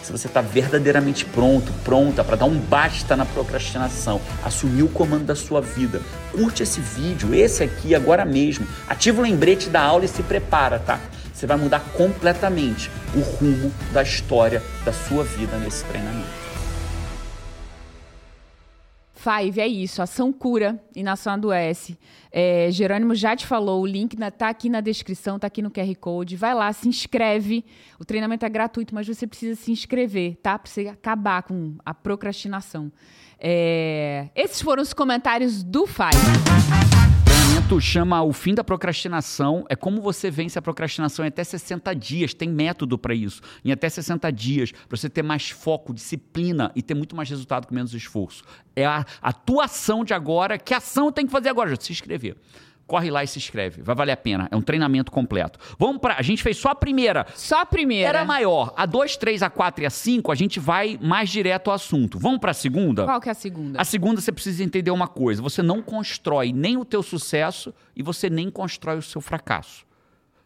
se você está verdadeiramente pronto, pronta para dar um basta na procrastinação, assumir o comando da sua vida, curte esse vídeo, esse aqui agora mesmo, ativa o lembrete da aula e se prepara, tá? Você vai mudar completamente o rumo da história da sua vida nesse treinamento. Five, é isso. Ação cura e nação adoece. É, Jerônimo já te falou, o link está aqui na descrição, está aqui no QR Code. Vai lá, se inscreve. O treinamento é gratuito, mas você precisa se inscrever, tá? Para você acabar com a procrastinação. É, esses foram os comentários do Five treinamento chama O Fim da Procrastinação. É como você vence a procrastinação em até 60 dias. Tem método para isso. Em até 60 dias, para você ter mais foco, disciplina e ter muito mais resultado com menos esforço. É a atuação de agora. Que ação tenho que fazer agora? Já se inscrever corre lá e se inscreve. Vai valer a pena. É um treinamento completo. Vamos para. A gente fez só a primeira. Só a primeira. Era maior. A 2, 3, a 4 e a 5, a gente vai mais direto ao assunto. Vamos para a segunda? Qual que é a segunda? A segunda você precisa entender uma coisa. Você não constrói nem o teu sucesso e você nem constrói o seu fracasso.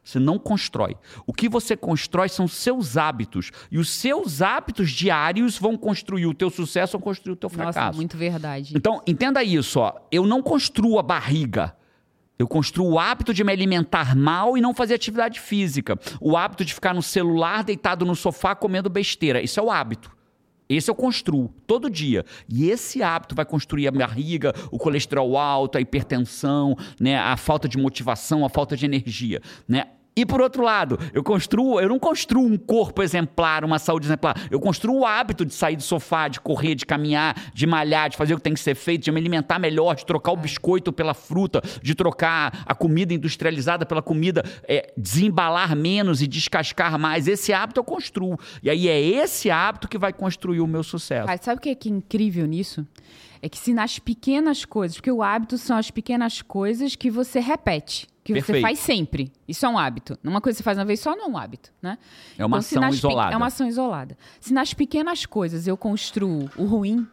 Você não constrói. O que você constrói são seus hábitos. E os seus hábitos diários vão construir o teu sucesso ou construir o teu fracasso. Nossa, muito verdade. Então, entenda isso. Ó. Eu não construo a barriga. Eu construo o hábito de me alimentar mal e não fazer atividade física. O hábito de ficar no celular, deitado no sofá, comendo besteira. Isso é o hábito. Esse eu construo todo dia. E esse hábito vai construir a barriga, o colesterol alto, a hipertensão, né, a falta de motivação, a falta de energia. Né? E por outro lado, eu construo, eu não construo um corpo exemplar, uma saúde exemplar. Eu construo o hábito de sair do sofá, de correr, de caminhar, de malhar, de fazer o que tem que ser feito, de me alimentar melhor, de trocar o é. biscoito pela fruta, de trocar a comida industrializada pela comida, é, desembalar menos e descascar mais. Esse hábito eu construo. E aí é esse hábito que vai construir o meu sucesso. Mas sabe o que é, que é incrível nisso? É que se nas pequenas coisas, porque o hábito são as pequenas coisas que você repete que Perfeito. você faz sempre. Isso é um hábito. Uma coisa que você faz uma vez só não é um hábito, né? É uma então, ação isolada. É uma ação isolada. Se nas pequenas coisas eu construo o ruim,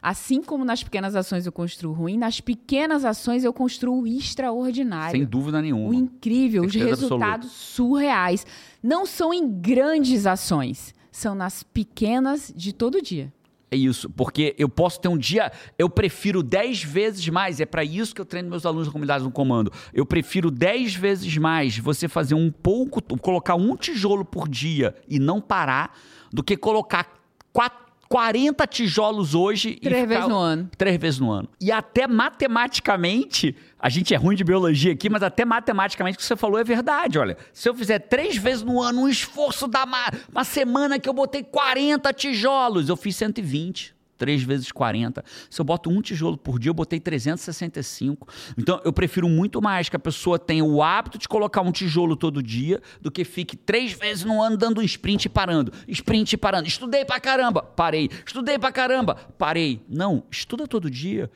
assim como nas pequenas ações eu construo o ruim, nas pequenas ações eu construo o extraordinário. Sem dúvida nenhuma. O incrível, os resultados absoluta. surreais. Não são em grandes ações, são nas pequenas de todo dia. É isso, porque eu posso ter um dia, eu prefiro 10 vezes mais, é para isso que eu treino meus alunos da comunidade no comando. Eu prefiro 10 vezes mais você fazer um pouco, colocar um tijolo por dia e não parar, do que colocar quatro 40 tijolos hoje três vezes no ano. Três vezes no ano. E até matematicamente, a gente é ruim de biologia aqui, mas até matematicamente o que você falou é verdade. Olha, se eu fizer três vezes no ano um esforço da uma semana que eu botei 40 tijolos, eu fiz 120. 3 vezes 40. Se eu boto um tijolo por dia, eu botei 365. Então, eu prefiro muito mais que a pessoa tenha o hábito de colocar um tijolo todo dia do que fique três vezes no ano dando um sprint e parando. Sprint e parando. Estudei pra caramba, parei. Estudei pra caramba, parei. Não, estuda todo dia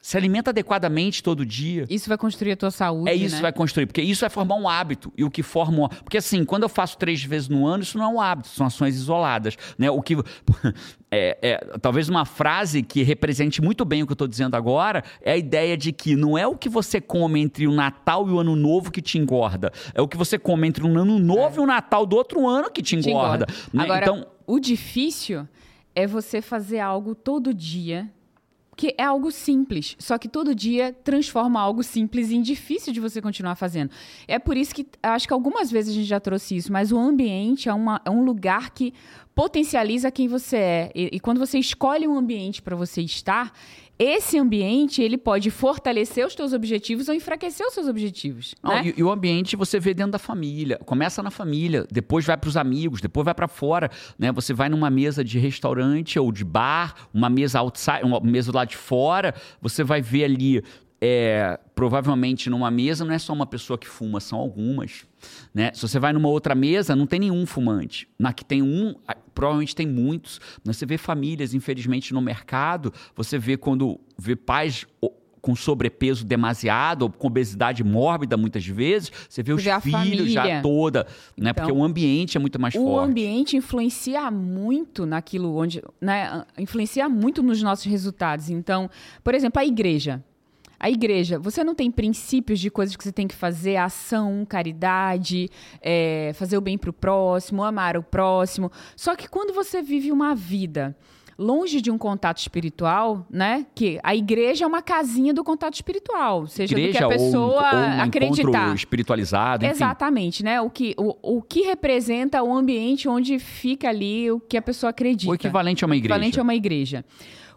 se alimenta adequadamente todo dia. Isso vai construir a tua saúde. É isso né? que vai construir, porque isso vai formar um hábito. E o que forma um... Porque assim, quando eu faço três vezes no ano, isso não é um hábito, são ações isoladas. Né? O que. É, é, talvez uma frase que represente muito bem o que eu estou dizendo agora é a ideia de que não é o que você come entre o Natal e o Ano Novo que te engorda. É o que você come entre um Ano Novo é. e o Natal do outro ano que te engorda. Te engorda. Né? Agora, então, o difícil é você fazer algo todo dia que é algo simples, só que todo dia transforma algo simples em difícil de você continuar fazendo. É por isso que acho que algumas vezes a gente já trouxe isso, mas o ambiente é, uma, é um lugar que potencializa quem você é. E, e quando você escolhe um ambiente para você estar, esse ambiente ele pode fortalecer os teus objetivos ou enfraquecer os seus objetivos. Não, né? e, e, o ambiente você vê dentro da família. Começa na família, depois vai para os amigos, depois vai para fora. Né? Você vai numa mesa de restaurante ou de bar, uma mesa outside, uma mesa lá de fora, você vai ver ali é, provavelmente numa mesa não é só uma pessoa que fuma, são algumas. Né? Se você vai numa outra mesa, não tem nenhum fumante. Na que tem um, provavelmente tem muitos. Você vê famílias, infelizmente, no mercado, você vê quando vê pais com sobrepeso demasiado, ou com obesidade mórbida muitas vezes, você vê os filhos já toda, né? Então, Porque o ambiente é muito mais o forte. O ambiente influencia muito naquilo onde, né? Influencia muito nos nossos resultados. Então, por exemplo, a igreja. A igreja, você não tem princípios de coisas que você tem que fazer, ação, caridade, é, fazer o bem para o próximo, amar o próximo. Só que quando você vive uma vida longe de um contato espiritual, né? Que a igreja é uma casinha do contato espiritual, seja igreja do que a pessoa ou, ou um acreditar. espiritualizado, enfim. Exatamente, né? O que, o, o que representa o ambiente onde fica ali o que a pessoa acredita. O equivalente a uma igreja. O equivalente a uma igreja.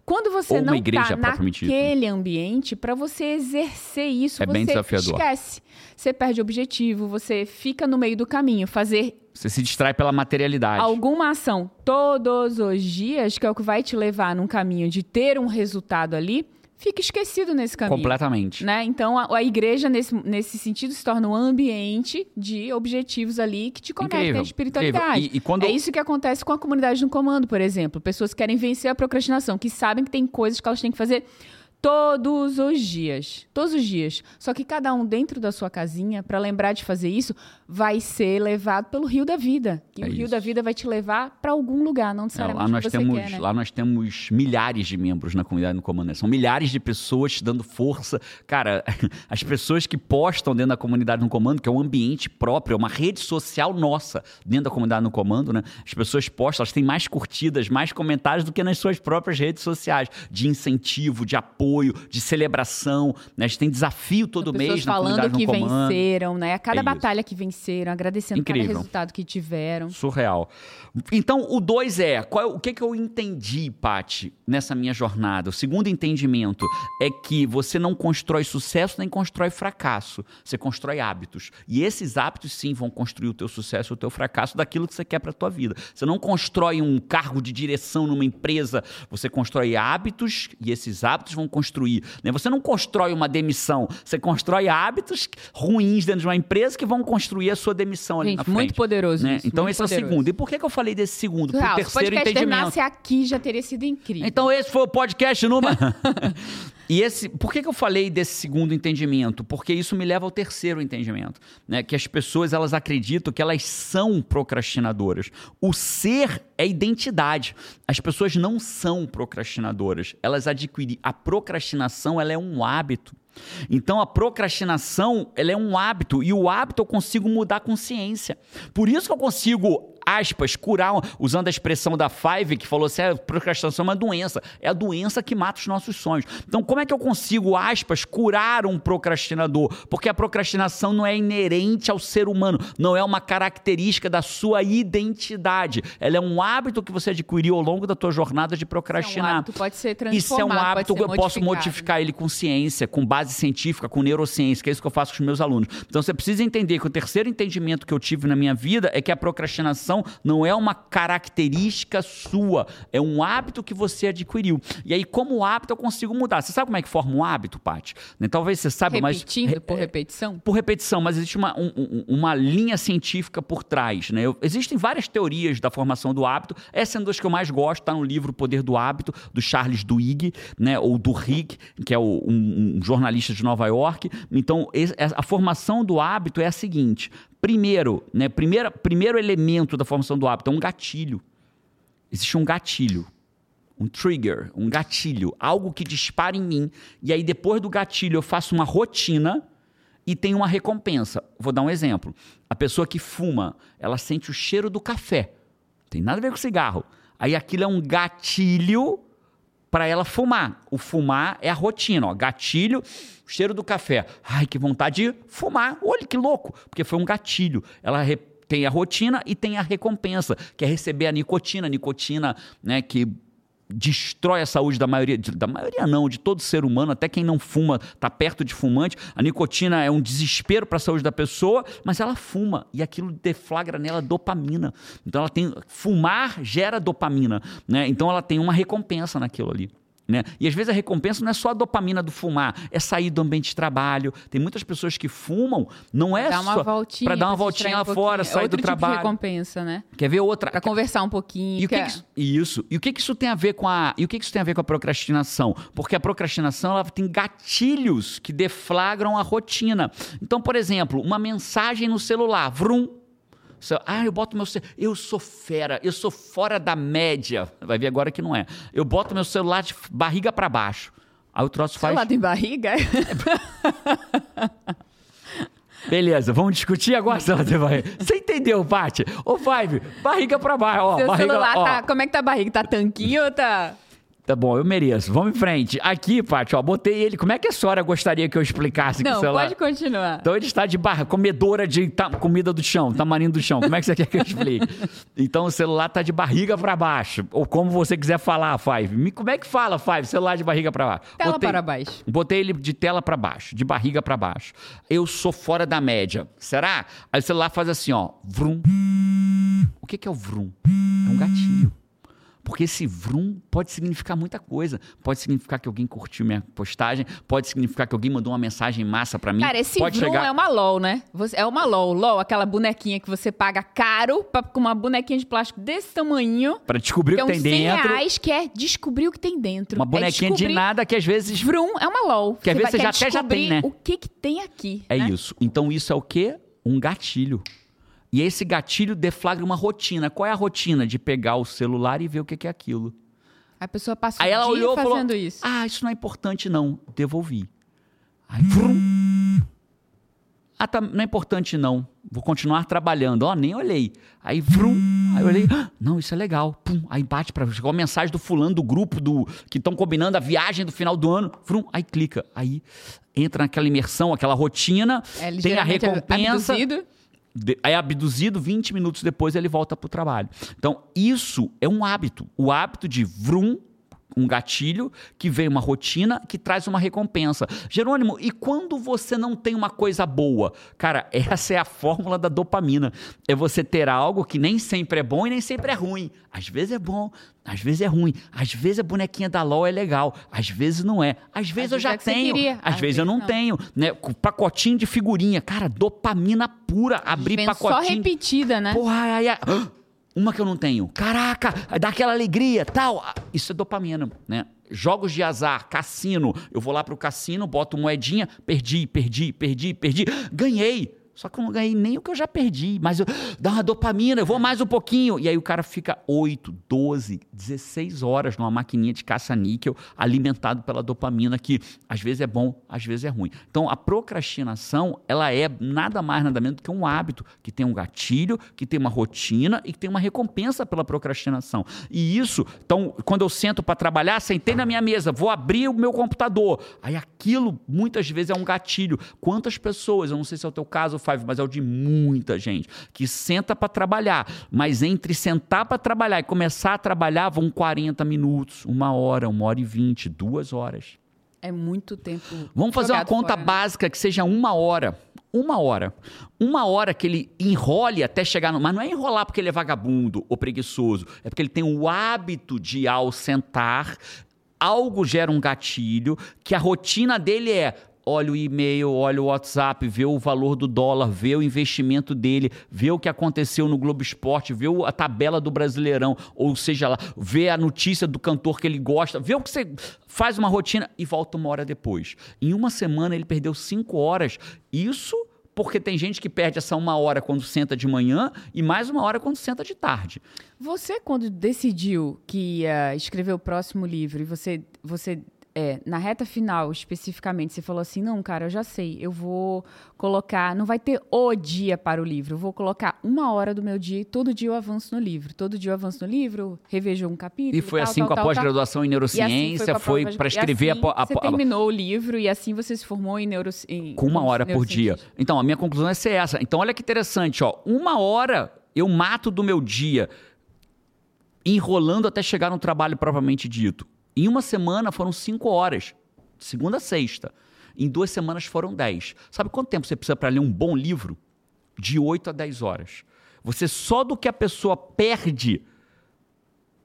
Quando você não está naquele ambiente, para você exercer isso, é você esquece. Você perde objetivo, você fica no meio do caminho. Fazer você se distrai pela materialidade. Alguma ação todos os dias, que é o que vai te levar num caminho de ter um resultado ali, fica esquecido nesse caminho. Completamente. Né? Então, a, a, igreja, nesse, nesse sentido, se torna um ambiente de objetivos ali que te conectam à espiritualidade. E, e quando... É isso que acontece com a comunidade no comando, por exemplo. Pessoas que querem vencer a procrastinação, que sabem que tem coisas que elas têm que fazer todos os dias. Todos os dias. Só que cada um dentro da sua casinha, para lembrar de fazer isso, vai ser levado pelo rio da vida. E é o rio isso. da vida vai te levar para algum lugar, não necessariamente é, lá nós temos, quer, né? Lá nós temos milhares de membros na comunidade no Comando. São milhares de pessoas te dando força. Cara, as pessoas que postam dentro da comunidade no Comando, que é um ambiente próprio, é uma rede social nossa dentro da comunidade no Comando, né? As pessoas postam, elas têm mais curtidas, mais comentários do que nas suas próprias redes sociais, de incentivo, de apoio apoio, de celebração. Né? A gente tem desafio todo mês na falando que venceram, né? A cada é batalha isso. que venceram, agradecendo Incrível. cada resultado que tiveram. Surreal. Então, o dois é, qual, é o que, que eu entendi, Pati, nessa minha jornada? O segundo entendimento é que você não constrói sucesso nem constrói fracasso. Você constrói hábitos. E esses hábitos, sim, vão construir o teu sucesso e o teu fracasso daquilo que você quer para a tua vida. Você não constrói um cargo de direção numa empresa, você constrói hábitos e esses hábitos vão construir construir. Né? Você não constrói uma demissão, você constrói hábitos ruins dentro de uma empresa que vão construir a sua demissão ali Gente, na frente. Muito poderoso né? isso, Então esse poderoso. é o segundo. E por que, que eu falei desse segundo? Por terceiro entendimento. Se terminasse aqui já teria sido incrível. Então esse foi o podcast número... E esse, por que, que eu falei desse segundo entendimento? Porque isso me leva ao terceiro entendimento, né? Que as pessoas elas acreditam que elas são procrastinadoras. O ser é identidade. As pessoas não são procrastinadoras. Elas adquirem a procrastinação, ela é um hábito. Então a procrastinação, ela é um hábito e o hábito eu consigo mudar a consciência. Por isso que eu consigo aspas, curar, usando a expressão da Five, que falou assim: a ah, procrastinação é uma doença. É a doença que mata os nossos sonhos. Então, como é que eu consigo, aspas, curar um procrastinador? Porque a procrastinação não é inerente ao ser humano, não é uma característica da sua identidade. Ela é um hábito que você adquiriu ao longo da tua jornada de procrastinar. Isso é um hábito, pode ser transformado. Isso é um hábito que eu posso modificar ele com ciência, com base científica, com neurociência, que é isso que eu faço com os meus alunos. Então, você precisa entender que o terceiro entendimento que eu tive na minha vida é que a procrastinação não é uma característica sua, é um hábito que você adquiriu. E aí, como hábito, eu consigo mudar. Você sabe como é que forma um hábito, Paty? Né, talvez você saiba, mas... Repetindo por repetição? Por repetição, mas existe uma, um, uma linha científica por trás. Né? Existem várias teorias da formação do hábito. Essa é uma das que eu mais gosto, está no livro Poder do Hábito, do Charles Duhigg, né? ou do Rick, que é o, um, um jornalista de Nova York. Então, a formação do hábito é a seguinte: primeiro, né, primeiro, primeiro elemento da formação do hábito é um gatilho. Existe um gatilho, um trigger, um gatilho, algo que dispara em mim. E aí, depois do gatilho, eu faço uma rotina e tem uma recompensa. Vou dar um exemplo. A pessoa que fuma, ela sente o cheiro do café. Tem nada a ver com cigarro. Aí aquilo é um gatilho para ela fumar. O fumar é a rotina, ó. Gatilho, cheiro do café. Ai, que vontade de fumar. Olha que louco, porque foi um gatilho. Ela tem a rotina e tem a recompensa, que é receber a nicotina, nicotina, né, que destrói a saúde da maioria, da maioria não, de todo ser humano, até quem não fuma está perto de fumante. A nicotina é um desespero para a saúde da pessoa, mas ela fuma e aquilo deflagra nela dopamina. Então ela tem fumar gera dopamina, né? Então ela tem uma recompensa naquilo ali. Né? E às vezes a recompensa não é só a dopamina do fumar, é sair do ambiente de trabalho. Tem muitas pessoas que fumam, não é Dá só para dar uma voltinha lá um fora, sair Outro do tipo trabalho. De recompensa, né? Quer ver outra? Para conversar um pouquinho. E o que, que isso, isso? E o que, que isso tem a ver com a e o que, que isso tem a ver com a procrastinação? Porque a procrastinação ela tem gatilhos que deflagram a rotina. Então, por exemplo, uma mensagem no celular, vrum, ah, eu boto meu celular. Eu sou fera, eu sou fora da média. Vai ver agora que não é. Eu boto meu celular de barriga para baixo. Aí o troço faz. Celular tem barriga? Beleza, vamos discutir agora tem barriga. Você entendeu, Paty? Ô, Five, barriga pra baixo. Ó, Seu barriga, celular ó. tá. Como é que tá a barriga? Tá tanquinho ou tá. Tá bom, eu mereço. Vamos em frente. Aqui, Paty, ó, botei ele. Como é que a senhora gostaria que eu explicasse que o Não, celular... pode continuar. Então ele está de barra, comedora de ta- comida do chão, tamarindo do chão. Como é que você quer que eu explique? Então o celular está de barriga para baixo. Ou como você quiser falar, Five. Me- Como é que fala, Five? Celular de barriga para baixo. Tela para baixo. Botei ele de tela para baixo, de barriga para baixo. Eu sou fora da média. Será? Aí o celular faz assim, ó. Vrum. O que que é o vrum? É um gatilho. Porque esse vrum pode significar muita coisa. Pode significar que alguém curtiu minha postagem, pode significar que alguém mandou uma mensagem massa para mim. Cara, esse pode Vroom chegar... é uma LOL, né? Você- é uma LOL. LOL, aquela bonequinha que você paga caro pra- com uma bonequinha de plástico desse tamanho. Pra descobrir Que é o que uns tem 100 dentro. reais, que é descobrir o que tem dentro. Uma É bonequinha de descobrir- nada que às vezes. Vroom é uma LOL. Que às vezes você já até já tem, né? O que que tem aqui. É né? isso. Então isso é o quê? Um gatilho. E esse gatilho deflagra uma rotina. Qual é a rotina? De pegar o celular e ver o que é aquilo. A pessoa passa Aí ela olhou e falou: fazendo isso. Ah, isso não é importante, não. Devolvi. Aí, vrum. Ah, tá, não é importante, não. Vou continuar trabalhando. Ó, nem olhei. Aí, vrum. Aí eu olhei, ah, não, isso é legal. Pum. Aí bate para chegou a mensagem do fulano do grupo do que estão combinando a viagem do final do ano. Vrum. Aí clica. Aí entra naquela imersão, aquela rotina. É, tem a recompensa. abduzido. Aí abduzido, 20 minutos depois ele volta para o trabalho. Então, isso é um hábito. O hábito de vrum, um gatilho, que vem uma rotina, que traz uma recompensa. Jerônimo, e quando você não tem uma coisa boa? Cara, essa é a fórmula da dopamina. É você ter algo que nem sempre é bom e nem sempre é ruim. Às vezes é bom, às vezes é ruim. Às vezes a bonequinha da LOL é legal, às vezes não é. Às vezes eu vezes já é você tenho, às às vezes eu vezes não, não. tenho. Né? Pacotinho de figurinha. Cara, dopamina pura. Abrir pacotinho. só repetida, né? Porra, ai, ai, ai. Uma que eu não tenho. Caraca, dá aquela alegria, tal. Ah, Isso é dopamina, né? Jogos de azar, cassino. Eu vou lá pro cassino, boto moedinha, perdi, perdi, perdi, perdi. Ganhei. Só que eu não ganhei nem o que eu já perdi. Mas eu, dá uma dopamina, eu vou mais um pouquinho. E aí o cara fica 8, 12, 16 horas numa maquininha de caça-níquel alimentado pela dopamina, que às vezes é bom, às vezes é ruim. Então a procrastinação, ela é nada mais, nada menos do que um hábito, que tem um gatilho, que tem uma rotina e que tem uma recompensa pela procrastinação. E isso, então, quando eu sento para trabalhar, sentei na minha mesa, vou abrir o meu computador. Aí aquilo, muitas vezes, é um gatilho. Quantas pessoas, eu não sei se é o teu caso, Five, mas é o de muita gente, que senta para trabalhar, mas entre sentar para trabalhar e começar a trabalhar vão 40 minutos, uma hora, uma hora e vinte, duas horas. É muito tempo. Vamos fazer uma conta fora, né? básica que seja uma hora. uma hora. Uma hora que ele enrole até chegar no. Mas não é enrolar porque ele é vagabundo ou preguiçoso. É porque ele tem o hábito de, ao sentar, algo gera um gatilho, que a rotina dele é olha o e-mail, olha o WhatsApp, vê o valor do dólar, vê o investimento dele, vê o que aconteceu no Globo Esporte, vê a tabela do Brasileirão, ou seja lá, vê a notícia do cantor que ele gosta, vê o que você faz uma rotina e volta uma hora depois. Em uma semana ele perdeu cinco horas. Isso porque tem gente que perde essa uma hora quando senta de manhã e mais uma hora quando senta de tarde. Você, quando decidiu que ia escrever o próximo livro e você, você é, na reta final, especificamente, você falou assim: não, cara, eu já sei, eu vou colocar. Não vai ter o dia para o livro, eu vou colocar uma hora do meu dia e todo dia eu avanço no livro. Todo dia eu avanço no livro, revejo um capítulo. E foi tal, assim tal, com a pós-graduação em neurociência, assim foi para escrever assim a, a, Você terminou o livro e assim você se formou em neurociência. Com uma hora por dia. Então, a minha conclusão é ser essa. Então, olha que interessante, ó. Uma hora eu mato do meu dia enrolando até chegar no trabalho propriamente dito. Em uma semana foram cinco horas, segunda a sexta. Em duas semanas foram dez. Sabe quanto tempo você precisa para ler um bom livro? De oito a dez horas. Você só do que a pessoa perde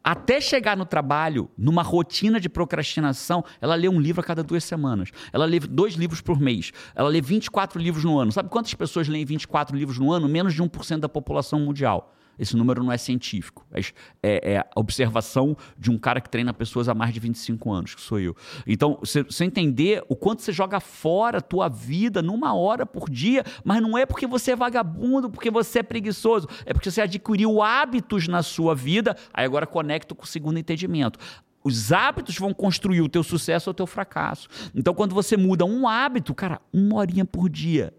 até chegar no trabalho, numa rotina de procrastinação, ela lê um livro a cada duas semanas. Ela lê dois livros por mês. Ela lê 24 livros no ano. Sabe quantas pessoas leem 24 livros no ano? Menos de 1% da população mundial. Esse número não é científico. É, é, é, a observação de um cara que treina pessoas há mais de 25 anos, que sou eu. Então, você, entender o quanto você joga fora a tua vida numa hora por dia, mas não é porque você é vagabundo, porque você é preguiçoso, é porque você adquiriu hábitos na sua vida. Aí agora conecto com o segundo entendimento. Os hábitos vão construir o teu sucesso ou o teu fracasso. Então, quando você muda um hábito, cara, uma horinha por dia,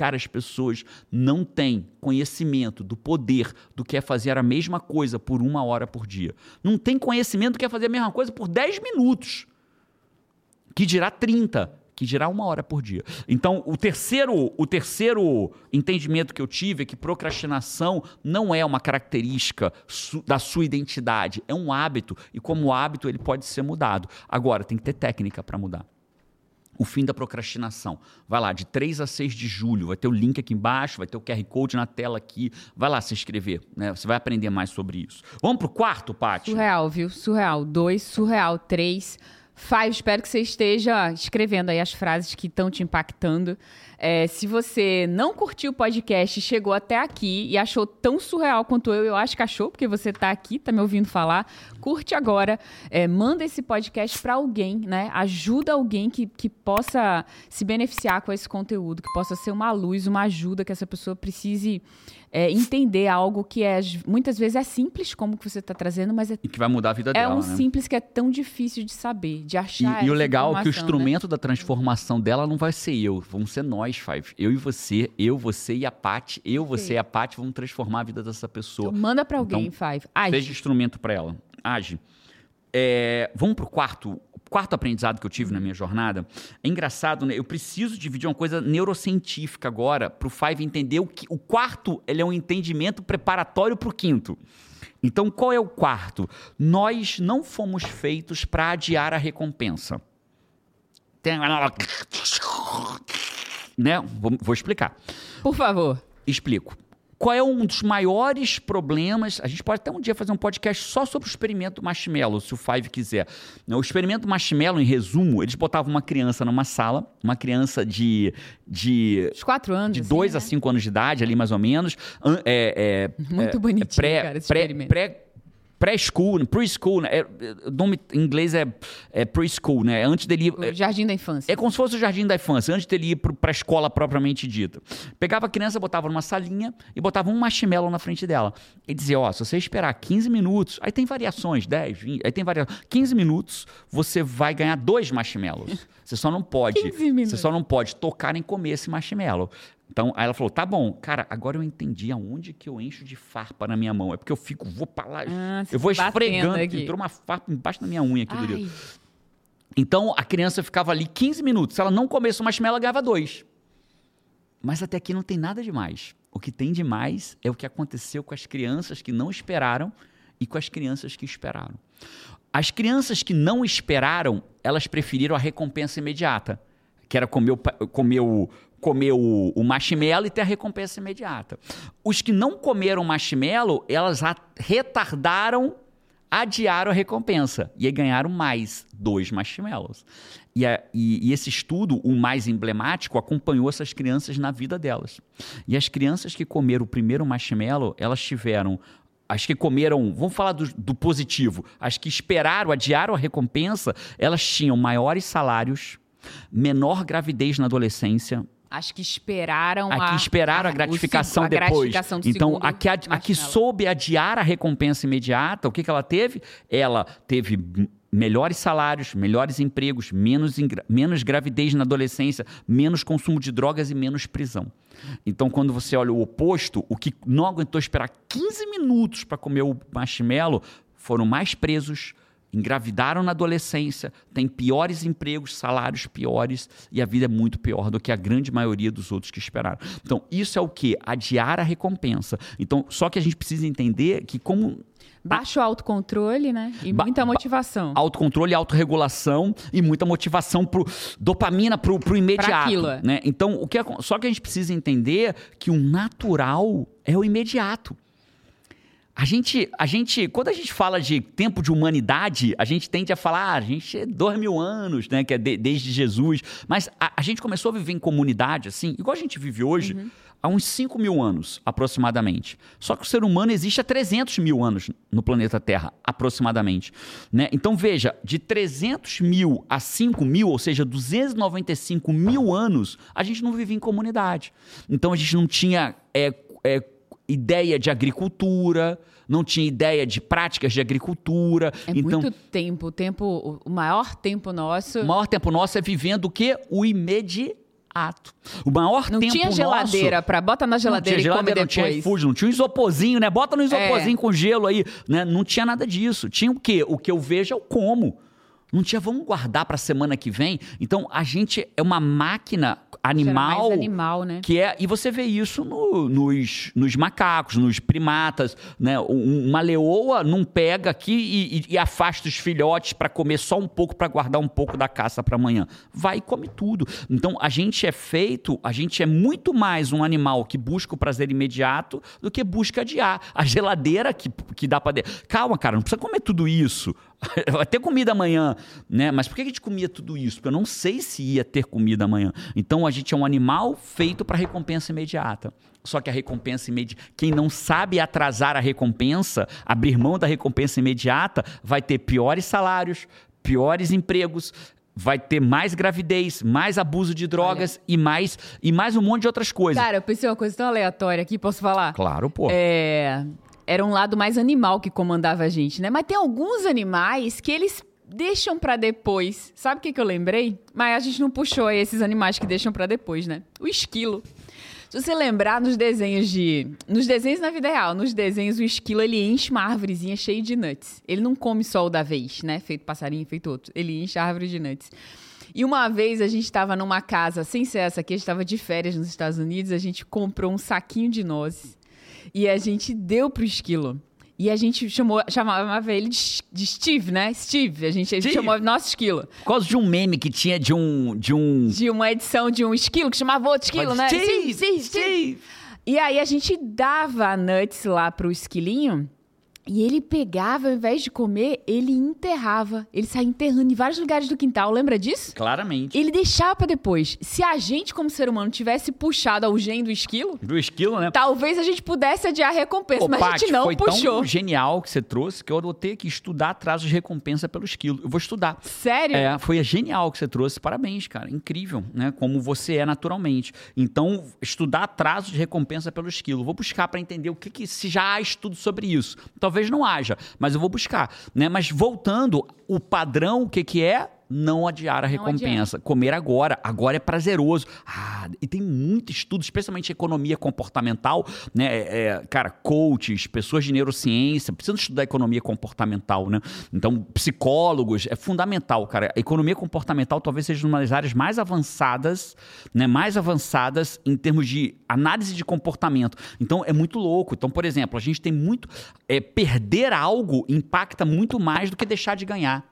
Cara, as pessoas não têm conhecimento do poder do que é fazer a mesma coisa por uma hora por dia. Não tem conhecimento do que é fazer a mesma coisa por 10 minutos. Que dirá 30, que dirá uma hora por dia. Então, o terceiro, o terceiro entendimento que eu tive é que procrastinação não é uma característica su da sua identidade, é um hábito e como hábito ele pode ser mudado. Agora, tem que ter técnica para mudar o fim da procrastinação. Vai lá, de 3 a 6 de julho, vai ter o link aqui embaixo, vai ter o QR Code na tela aqui. Vai lá se inscrever, né? Você vai aprender mais sobre isso. Vamos pro quarto, Paty? Surreal, viu? Surreal. Dois, surreal. Três. Five, espero que você esteja escrevendo aí as frases que estão te impactando. É, se você não curtiu o podcast, chegou até aqui e achou tão surreal quanto eu, eu acho que achou, porque você está aqui, está me ouvindo falar, curte agora, é, manda esse podcast para alguém, né? Ajuda alguém que, que possa se beneficiar com esse conteúdo, que possa ser uma luz, uma ajuda que essa pessoa precise é, entender algo que é muitas vezes é simples, como que você está trazendo, mas é, e que vai mudar a vida é dela. É um né? simples que é tão difícil de saber, de achar. E, e o legal é que o né? instrumento né? da transformação dela não vai ser eu, vão ser nós, Five. Eu e você, eu, você e a Paty, eu, você Sim. e a Paty vamos transformar a vida dessa pessoa. Então, manda para alguém, então, Five. Age. Seja instrumento para ela. Age. É, vamos pro quarto quarto aprendizado que eu tive na minha jornada, é engraçado, né? Eu preciso dividir uma coisa neurocientífica agora para o Five entender o que o quarto ele é um entendimento preparatório para o quinto. Então, qual é o quarto? Nós não fomos feitos para adiar a recompensa. Tem... Né? Vou, vou explicar. Por favor. Explico. Qual é um dos maiores problemas? A gente pode até um dia fazer um podcast só sobre o experimento marshmallow, se o Five quiser. O experimento marshmallow, em resumo, eles botavam uma criança numa sala, uma criança de. de Os quatro anos. De 2 assim, a 5 né? anos de idade, ali mais ou menos. É, é, Muito é, bonitinho, pré, cara, esse pré, experimento. Pré, pré-school, preschool, né? É, o nome em inglês é, é preschool, né? Antes dele ir, o jardim da infância. É como se fosse o jardim da infância, antes dele ir para a escola propriamente dita. Pegava a criança, botava numa salinha e botava um marshmallow na frente dela. E dizia, ó, se você esperar 15 minutos, aí tem variações, 10, 20, aí tem variações. 15 minutos, você vai ganhar dois marshmallows. Você só não pode, você só não pode tocar nem comer esse marshmallow. Então, aí ela falou: tá bom, cara, agora eu entendi aonde que eu encho de farpa na minha mão. É porque eu fico, vou pra lá, ah, eu vou esfregando, aqui. entrou uma farpa embaixo da minha unha aqui, querido. Então, a criança ficava ali 15 minutos. Se ela não comesse o marshmallow, ela ganhava dois. Mas até aqui não tem nada demais. O que tem demais é o que aconteceu com as crianças que não esperaram e com as crianças que esperaram. As crianças que não esperaram, elas preferiram a recompensa imediata que era comer o, comer o, comer o, o marshmallow e ter a recompensa imediata. Os que não comeram marshmallow, elas retardaram, adiaram a recompensa e ganharam mais dois marshmallows. E, a, e, e, esse estudo, o mais emblemático, acompanhou essas crianças na vida delas. E as crianças que comeram o primeiro marshmallow, elas tiveram as que comeram, vamos falar do, do, positivo, as que esperaram, adiaram a recompensa, elas tinham maiores salários, menor gravidez na adolescência. As que esperaram a, a, que esperaram a, a gratificação a depois. Gratificação então, a que, a, a que soube adiar a recompensa imediata, o que, que ela teve? Ela teve melhores salários, melhores empregos, menos, menos gravidez na adolescência, menos consumo de drogas e menos prisão. Então, quando você olha o oposto, o que não aguentou esperar 15 minutos para comer o marshmallow foram mais presos, engravidaram na adolescência, têm piores empregos, salários piores e a vida é muito pior do que a grande maioria dos outros que esperaram. Então, isso é o que? Adiar a recompensa. Então, só que a gente precisa entender que como Baixo autocontrole, né? E muita motivação. Autocontrole, autorregulação e muita motivação pro dopamina pro, pro imediato. Pra aquilo. É. Né? Então, o que é, só que a gente precisa entender que o natural é o imediato. A gente, a gente, quando a gente fala de tempo de humanidade, a gente tende a falar, ah, a gente é dois mil anos, né? Que é de, desde Jesus. Mas a, a, gente começou a viver em comunidade, assim, igual a gente vive hoje. Uhum há uns 5 mil anos, aproximadamente. Só que o ser humano existe há 300 mil anos no planeta Terra, aproximadamente. Né? Então, veja, de 300 mil a 5 mil, ou seja, 295 mil anos, a gente não vivia em comunidade. Então, a gente não tinha é, é, ideia de agricultura, não tinha ideia de práticas de agricultura. É então, muito tempo, o tempo, o maior tempo nosso. O maior tempo nosso é vivendo o quê? O imediato ato. O maior não tempo tinha geladeira para bota na geladeira não tinha geladeira, Não tinha refúgio, não tinha um isoporzinho, né? Bota no isoporzinho é. com gelo aí, né? Não tinha nada disso. Tinha o quê? O que eu vejo é o como. Não tinha, vamos guardar para a semana que vem. Então a gente é uma máquina animal, animal né? que é e você vê isso no, nos, nos macacos, nos primatas, né? Uma leoa não pega aqui e, e, e afasta os filhotes para comer só um pouco para guardar um pouco da caça para amanhã. Vai e come tudo. Então a gente é feito, a gente é muito mais um animal que busca o prazer imediato do que busca adiar. A geladeira que, que dá para calma, cara, não precisa comer tudo isso. Vai ter comida amanhã, né? Mas por que a gente comia tudo isso? Porque eu não sei se ia ter comida amanhã. Então a gente é um animal feito para recompensa imediata. Só que a recompensa imediata, quem não sabe atrasar a recompensa, abrir mão da recompensa imediata, vai ter piores salários, piores empregos, vai ter mais gravidez, mais abuso de drogas Olha. e mais e mais um monte de outras coisas. Cara, eu pensei uma coisa tão aleatória aqui, posso falar? Claro, pô. É, era um lado mais animal que comandava a gente, né? Mas tem alguns animais que eles deixam para depois. Sabe o que, que eu lembrei? Mas a gente não puxou esses animais que deixam para depois, né? O esquilo. Se você lembrar nos desenhos de. Nos desenhos na vida real, nos desenhos, o esquilo ele enche uma árvorezinha cheia de nuts. Ele não come só o da vez, né? Feito passarinho, feito outro. Ele enche a árvore de nuts. E uma vez a gente estava numa casa, sem ser essa aqui, a gente estava de férias nos Estados Unidos, a gente comprou um saquinho de nozes e a gente deu pro esquilo. E a gente chamou, chamava ele de, de Steve, né? Steve. A gente, Steve. chamou nosso esquilo. Por causa de um meme que tinha de um. De, um... de uma edição de um esquilo que chamava outro esquilo, né? Steve, Steve, Steve, Steve. E aí a gente dava nuts lá pro esquilinho. E ele pegava, ao invés de comer, ele enterrava. Ele saía enterrando em vários lugares do quintal. Lembra disso? Claramente. Ele deixava pra depois. Se a gente, como ser humano, tivesse puxado ao gen do esquilo... Do esquilo, né? Talvez a gente pudesse adiar a recompensa, mas a gente não foi puxou. tão genial que você trouxe que eu vou ter que estudar atrasos de recompensa pelo esquilo. Eu vou estudar. Sério? É, foi genial que você trouxe. Parabéns, cara. Incrível, né? Como você é naturalmente. Então, estudar atrasos de recompensa pelo esquilo. Vou buscar para entender o que, que se já há estudo sobre isso. Talvez talvez não haja, mas eu vou buscar. Né? Mas voltando, o padrão, o que, que é? Não adiar a recompensa. Comer agora. Agora é prazeroso. Ah, e tem muito estudo, especialmente economia comportamental, né? É, é, cara, coaches, pessoas de neurociência, precisam estudar economia comportamental, né? Então, psicólogos, é fundamental, cara. A economia comportamental talvez seja uma das áreas mais avançadas, né? Mais avançadas em termos de análise de comportamento. Então, é muito louco. Então, por exemplo, a gente tem muito. É, perder algo impacta muito mais do que deixar de ganhar.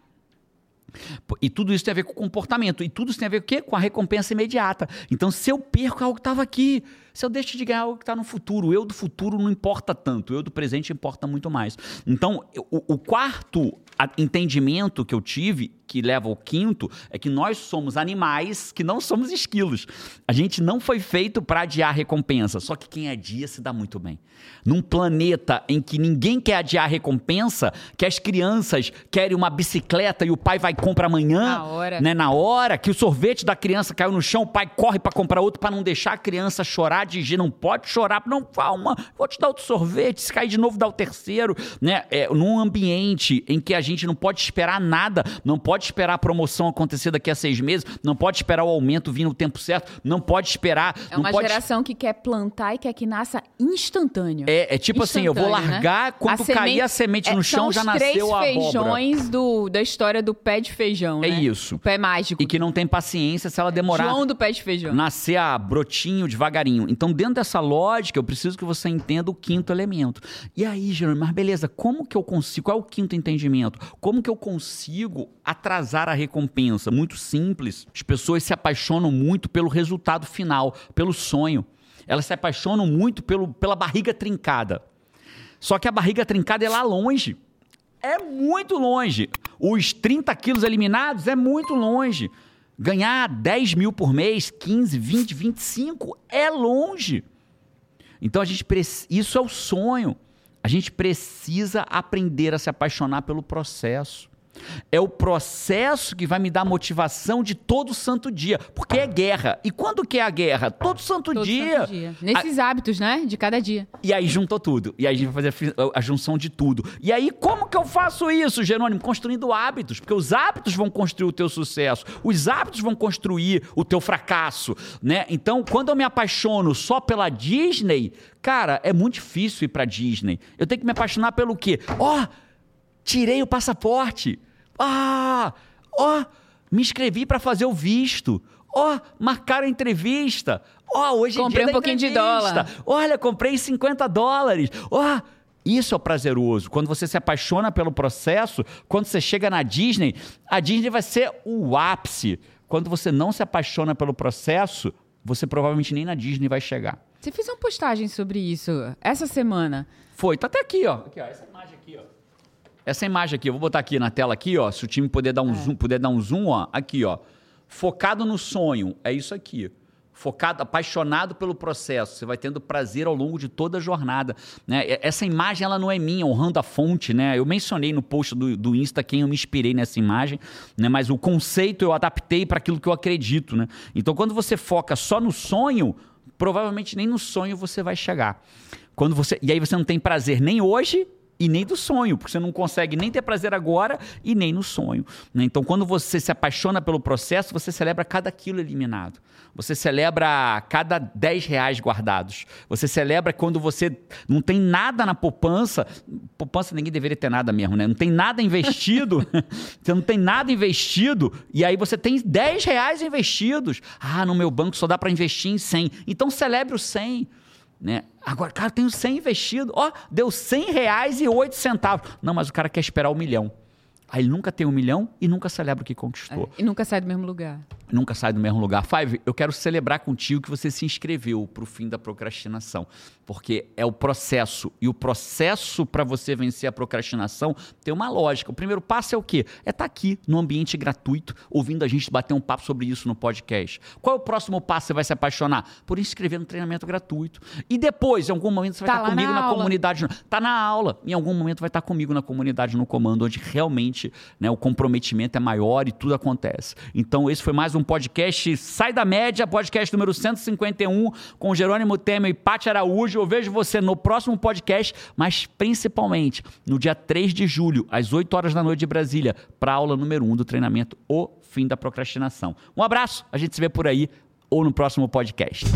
E tudo isso tem a ver com o comportamento. E tudo isso tem a ver com? Com a recompensa imediata. Então, se eu perco algo que estava aqui, se eu deixo de ganhar algo que está no futuro, o eu do futuro não importa tanto, o eu do presente importa muito mais. Então, o, o quarto entendimento que eu tive, que leva ao quinto, é que nós somos animais que não somos esquilos. A gente não foi feito para adiar recompensa, só que quem adia se dá muito bem. Num planeta em que ninguém quer adiar recompensa, que as crianças querem uma bicicleta e o pai vai comprar amanhã, na hora, né, na hora que o sorvete da criança caiu no chão, o pai corre para comprar outro para não deixar a criança chorar de não pode chorar, não, calma, vou te dar outro sorvete, se cair de novo dá o terceiro, né? É, num ambiente em que a gente não pode esperar nada, não pode esperar a promoção acontecer daqui a seis meses, não pode esperar o aumento vir no tempo certo, não pode esperar. É uma pode... geração que quer plantar e quer que nasça instantâneo. É, é tipo assim, eu vou largar, né? quando a cair semente, a semente no é, chão, já nasceu a abóbora. feijões do, da história do pé de feijão, É né? isso. O pé mágico. E que não tem paciência se ela demorar. João do pé de feijão. Nascer a brotinho devagarinho. Então, dentro dessa lógica, eu preciso que você entenda o quinto elemento. E aí, Jerônimo, mas beleza, como que eu consigo? Qual é o quinto entendimento? Como que eu consigo atrasar a recompensa? Muito simples. As pessoas se apaixonam muito pelo resultado final, pelo sonho. Elas se apaixonam muito pelo, pela barriga trincada. Só que a barriga trincada é lá longe. É muito longe. Os 30 quilos eliminados é muito longe. Ganhar 10 mil por mês, 15, 20, 25 é longe. Então a gente isso é o sonho. A gente precisa aprender a se apaixonar pelo processo. É o processo que vai me dar motivação de todo santo dia. Porque é guerra. E quando que é a guerra? Todo santo todo dia. Santo dia. Nesses a... hábitos, né? De cada dia. E aí juntou tudo. E aí a gente vai fazer a junção de tudo. E aí, como que eu faço isso, Jerônimo? Construindo hábitos. Porque os hábitos vão construir o teu sucesso. Os hábitos vão construir o teu fracasso. Né? Então, quando eu me apaixono só pela Disney, cara, é muito difícil ir pra Disney. Eu tenho que me apaixonar pelo quê? Ó, oh, tirei o passaporte. Ah, ó, me inscrevi para fazer o visto. Ó, oh, marcaram a entrevista. Ó, oh, hoje comprei é dia um pouquinho entrevista. de dólar. Olha, comprei 50 dólares. Ó, isso é prazeroso. Quando você se apaixona pelo processo, quando você chega na Disney, a Disney vai ser o ápice. Quando você não se apaixona pelo processo, você provavelmente nem na Disney vai chegar. Você fez uma postagem sobre isso essa semana. Foi, tá até aqui, ó. Aqui, ó, essa imagem aqui, ó. Essa imagem aqui, eu vou botar aqui na tela aqui, ó, se o time puder dar um é. zoom, puder dar um zoom, ó, aqui, ó. Focado no sonho, é isso aqui. Focado, apaixonado pelo processo, você vai tendo prazer ao longo de toda a jornada. Né? Essa imagem ela não é minha, honrando a fonte, né? Eu mencionei no post do, do Insta quem eu me inspirei nessa imagem, né? Mas o conceito eu adaptei para aquilo que eu acredito, né? Então, quando você foca só no sonho, provavelmente nem no sonho você vai chegar. Quando você e aí você não tem prazer nem hoje e nem do sonho, porque você não consegue nem ter prazer agora e nem no sonho. Né? Então, quando você se apaixona pelo processo, você celebra cada quilo eliminado. Você celebra cada 10 reais guardados. Você celebra quando você não tem nada na poupança. Poupança ninguém deveria ter nada mesmo, né? Não tem nada investido. você não tem nada investido. E aí você tem 10 reais investidos. Ah, no meu banco só dá para investir em 100. Então celebre o 100. Né? Agora, cara, tenho 100 investido. Ó, deu 100 reais e 8 centavos. Não, mas o cara quer esperar um milhão. Aí ele nunca tem um milhão e nunca celebra o que conquistou. É, e nunca sai do mesmo lugar. Nunca sai do mesmo lugar. Five, eu quero celebrar contigo que você se inscreveu para o fim da procrastinação. Porque é o processo. E o processo para você vencer a procrastinação tem uma lógica. O primeiro passo é o quê? É estar tá aqui, no ambiente gratuito, ouvindo a gente bater um papo sobre isso no podcast. Qual é o próximo passo? Você vai se apaixonar? Por inscrever no treinamento gratuito. E depois, em algum momento, você vai tá estar tá comigo na, na comunidade. Está na aula. Em algum momento vai estar tá comigo na comunidade no comando, onde realmente né, o comprometimento é maior e tudo acontece. Então, esse foi mais um podcast Sai da Média, podcast número 151, com Jerônimo Temer e Paty Araújo. Eu vejo você no próximo podcast, mas principalmente no dia 3 de julho, às 8 horas da noite de Brasília, para aula número 1 do treinamento O Fim da Procrastinação. Um abraço, a gente se vê por aí ou no próximo podcast.